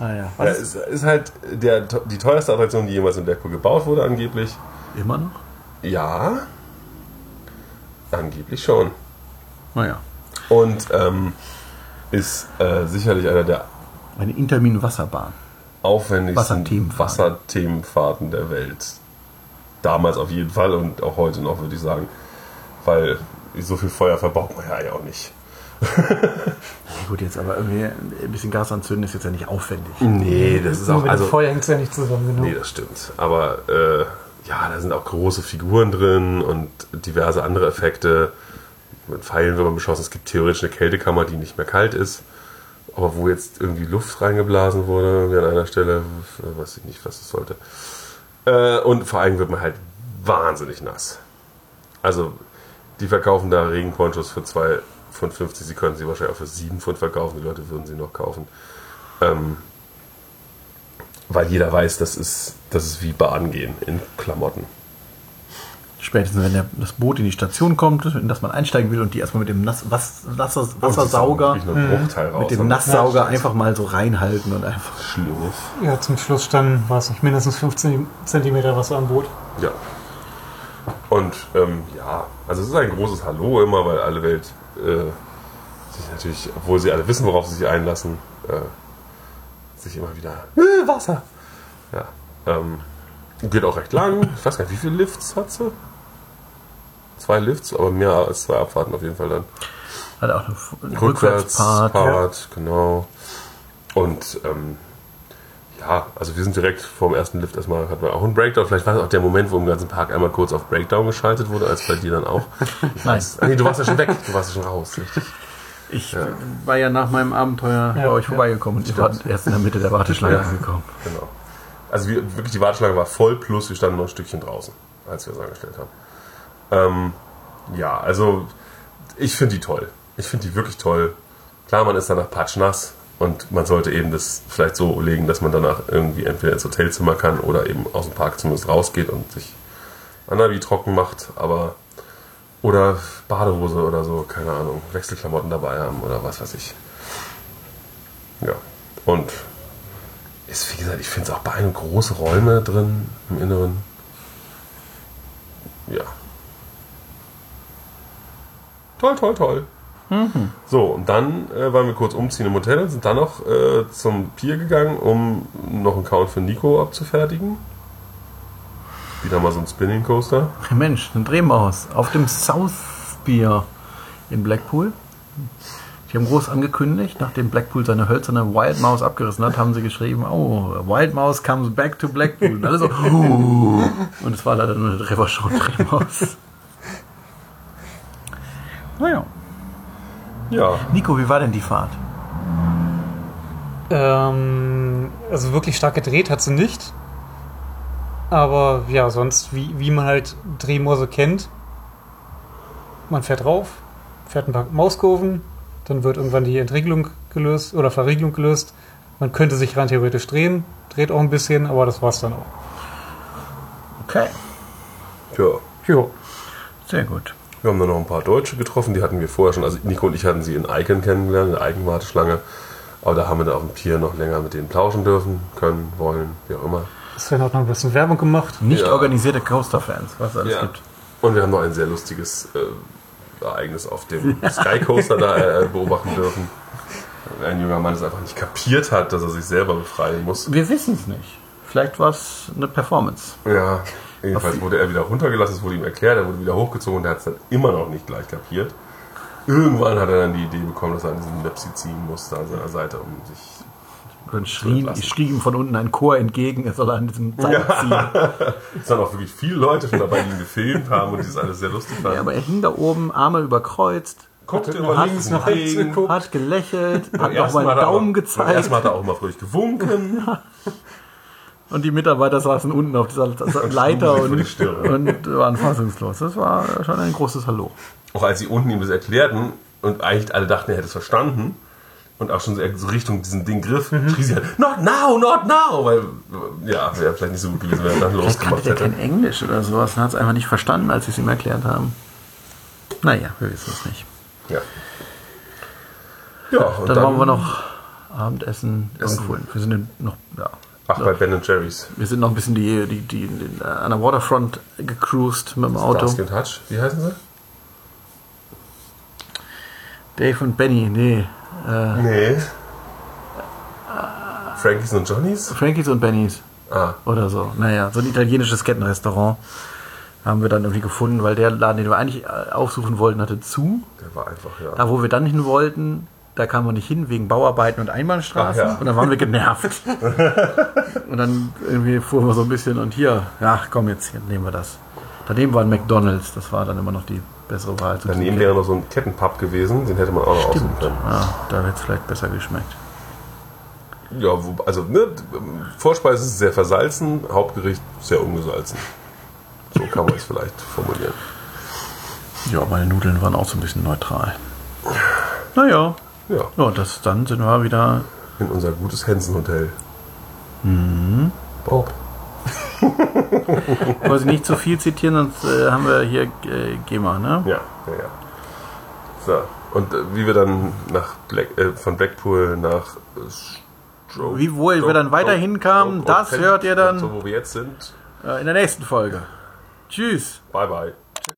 ah ja. Ja, ist, ist halt der, die teuerste Attraktion, die jemals in Blackpool gebaut wurde, angeblich. Immer noch? Ja. Angeblich schon. Naja. Und ähm, ist äh, sicherlich einer der Eine Intermin-Wasserbahn. aufwendigsten Wasserthemenfahrten. Wasserthemenfahrten der Welt. Damals auf jeden Fall und auch heute noch, würde ich sagen. Weil so viel Feuer verbraucht man ja auch nicht. Gut, jetzt aber irgendwie ein bisschen Gas anzünden ist jetzt ja nicht aufwendig. Nee, das ist auch. Also, Feuer hängt es ja nicht zusammen, genau. nee, das stimmt. Aber äh, ja, da sind auch große Figuren drin und diverse andere Effekte. Mit Pfeilen wird man beschossen. Es gibt theoretisch eine Kältekammer, die nicht mehr kalt ist. Aber wo jetzt irgendwie Luft reingeblasen wurde, an einer Stelle, weiß ich nicht, was das sollte. Äh, und vor allem wird man halt wahnsinnig nass. Also, die verkaufen da Regenponchos für 2,50 Pfund. Sie können sie wahrscheinlich auch für 7 Pfund verkaufen. Die Leute würden sie noch kaufen. Ähm, weil jeder weiß, das ist, das ist wie Baden gehen in Klamotten. Spätestens, wenn der, das Boot in die Station kommt, in das man einsteigen will und die erstmal mit dem Nass, was, Wasser, Wassersauger, ein Bruchteil raus. mit dem Nasssauger einfach mal so reinhalten und einfach. Schlürf. Ja, zum Schluss standen, weiß nicht, mindestens 15 Zentimeter Wasser am Boot. Ja. Und ähm, ja, also es ist ein großes Hallo immer, weil alle Welt äh, sich natürlich, obwohl sie alle wissen, worauf sie sich einlassen, äh, sich immer wieder äh, Wasser. Ja. Ähm, geht auch recht lang. Ich weiß gar nicht, wie viele Lifts hat sie? Zwei Lifts, aber mehr als zwei Abfahrten auf jeden Fall dann. Hat auch einen Rückwärts, Rückwärtspart. Part, genau. Und ähm, ja, also wir sind direkt vorm ersten Lift erstmal, hatten wir auch einen Breakdown. Vielleicht war das auch der Moment, wo im ganzen Park einmal kurz auf Breakdown geschaltet wurde, als bei dir dann auch. Ich Nein. weiß. Nee, du warst ja schon weg, du warst ja schon raus, richtig. Ich war ja nach meinem Abenteuer Ja, bei euch ja. vorbeigekommen und ihr wart erst in der Mitte der Warteschlange Ja. angekommen. Genau. Also wir, wirklich, die Warteschlange war voll, plus wir standen noch ein Stückchen draußen, als wir es angestellt haben. Ähm, ja, also ich finde die toll. Ich finde die wirklich toll. Klar, man ist danach patschnass und man sollte eben das vielleicht so legen, dass man danach irgendwie entweder ins Hotelzimmer kann oder eben aus dem Park zumindest rausgeht und sich Anabi trocken macht, aber oder Badehose oder so, keine Ahnung, Wechselklamotten dabei haben oder was weiß ich. Ja, und ist, wie gesagt, ich finde es auch beeindruckend große Räume drin im Inneren. Ja. Toll, toll, toll. So, und dann äh, waren wir kurz umziehen im Hotel und sind dann noch äh, zum Pier gegangen, um noch einen Count für Nico abzufertigen. Wieder mal so ein Spinning Coaster. Mensch, eine Drehmaus auf dem South Pier in Blackpool. Die haben groß angekündigt, nachdem Blackpool seine hölzerne Wild Mouse abgerissen hat, haben sie geschrieben, oh, Wild Mouse comes back to Blackpool. Und alle so, uh. Und es war leider nur eine Trevor Drehmaus. Naja. Ja. Nico, wie war denn die Fahrt? Ähm, also wirklich stark gedreht hat sie nicht. Aber ja, sonst, wie, wie man halt Drehmorse kennt. Man fährt rauf, fährt ein paar Mauskurven, dann wird irgendwann die Entriegelung gelöst oder Verriegelung gelöst. Man könnte sich rein theoretisch drehen, dreht auch ein bisschen, aber das war's dann auch. Okay, Ja. Jo. sehr gut. Wir haben dann noch ein paar Deutsche getroffen, die hatten wir vorher schon. Also Nico und ich hatten sie in Icon kennengelernt, in der Icon-Warteschlange. Aber da haben wir dann auf dem Pier noch länger mit denen plauschen dürfen, können, wollen, wie auch immer. Sven hat noch ein bisschen Werbung gemacht. Nicht Ja. organisierte Coaster-Fans, was es alles gibt. Und wir haben noch ein sehr lustiges äh, Ereignis auf dem Sky Coaster da äh, beobachten dürfen. Ein junger Mann es einfach nicht kapiert hat, dass er sich selber befreien muss. Wir wissen es nicht. Vielleicht war es eine Performance. Ja, jedenfalls wurde er wieder runtergelassen, es wurde ihm erklärt, er wurde wieder hochgezogen und er hat es dann immer noch nicht gleich kapiert. Irgendwann hat er dann die Idee bekommen, dass er an diesem Lepsi ziehen musste an seiner Seite, um sich. Und schrie, schrie ihm von unten ein Chor entgegen, er soll an diesem Seil ziehen. Es waren auch wirklich viele Leute schon dabei, die ihn gefilmt haben und die es alles sehr lustig fanden. Ja, aber er hing da oben, Arme überkreuzt, guckte nach links nach rechts links. geguckt. hat gelächelt, hat noch Erstmal mal einen Daumen auch- gezeigt. Erstmal hat er auch mal fröhlich gewunken. Und die Mitarbeiter saßen unten auf dieser Leiter und, und waren fassungslos. Das war schon ein großes Hallo. Auch als sie unten ihm das erklärten und eigentlich alle dachten, er hätte es verstanden und auch schon so Richtung diesen Ding griff, schrie sie halt, not now, not now, weil, ja, wäre vielleicht nicht so gut gewesen, wenn er dann losgemacht hätte. kein Englisch oder sowas und hat es einfach nicht verstanden, als sie es ihm erklärt haben. Naja, wir wissen es nicht. Ja. Ja, und Dann, dann, waren wir noch Abendessen Essen. irgendwo. Wir sind in- noch, ja. Ach, bei Ben Jerry's. Wir sind noch ein bisschen die, die, die, die an der Waterfront gecruised mit dem Auto. Starsky und Hutch, wie heißen sie? Dave und Benny, nee. Äh, Nee. Frankies und Johnnies? Frankies und Bennys Ah, oder so. Naja, so ein italienisches Kettenrestaurant haben wir dann irgendwie gefunden, weil der Laden, den wir eigentlich äh, aufsuchen wollten, hatte zu. der war einfach, ja. Da, wo wir dann hin wollten, da kamen wir nicht hin wegen Bauarbeiten und Einbahnstraßen. Ach ja. Und dann waren wir genervt. und dann irgendwie fuhren wir so ein bisschen und hier, ja, komm jetzt, hier nehmen wir das. Daneben war ein McDonalds, das war dann immer noch die bessere Wahl. zu Daneben wäre noch so ein Kettenpub gewesen, den hätte man auch noch aussuchen können. Ja, da hätte es vielleicht besser geschmeckt. Ja, also ne, Vorspeise ist sehr versalzen, Hauptgericht sehr ungesalzen. So kann man es vielleicht formulieren. Ja, meine Nudeln waren auch so ein bisschen neutral. Naja, Ja, ja, das, dann sind wir wieder. in unser gutes Hensen-Hotel. Bob. Ich wollte nicht zu viel zitieren, sonst äh, haben wir hier äh, GEMA, ne? Ja, ja, ja. So, und äh, wie wir dann nach Black, äh, von Blackpool nach äh, Stroke, Wie wohl wir dann weiter hinkamen, das hört ihr dann- So, wo wir jetzt sind. Äh, in der nächsten Folge. Tschüss. Bye, bye.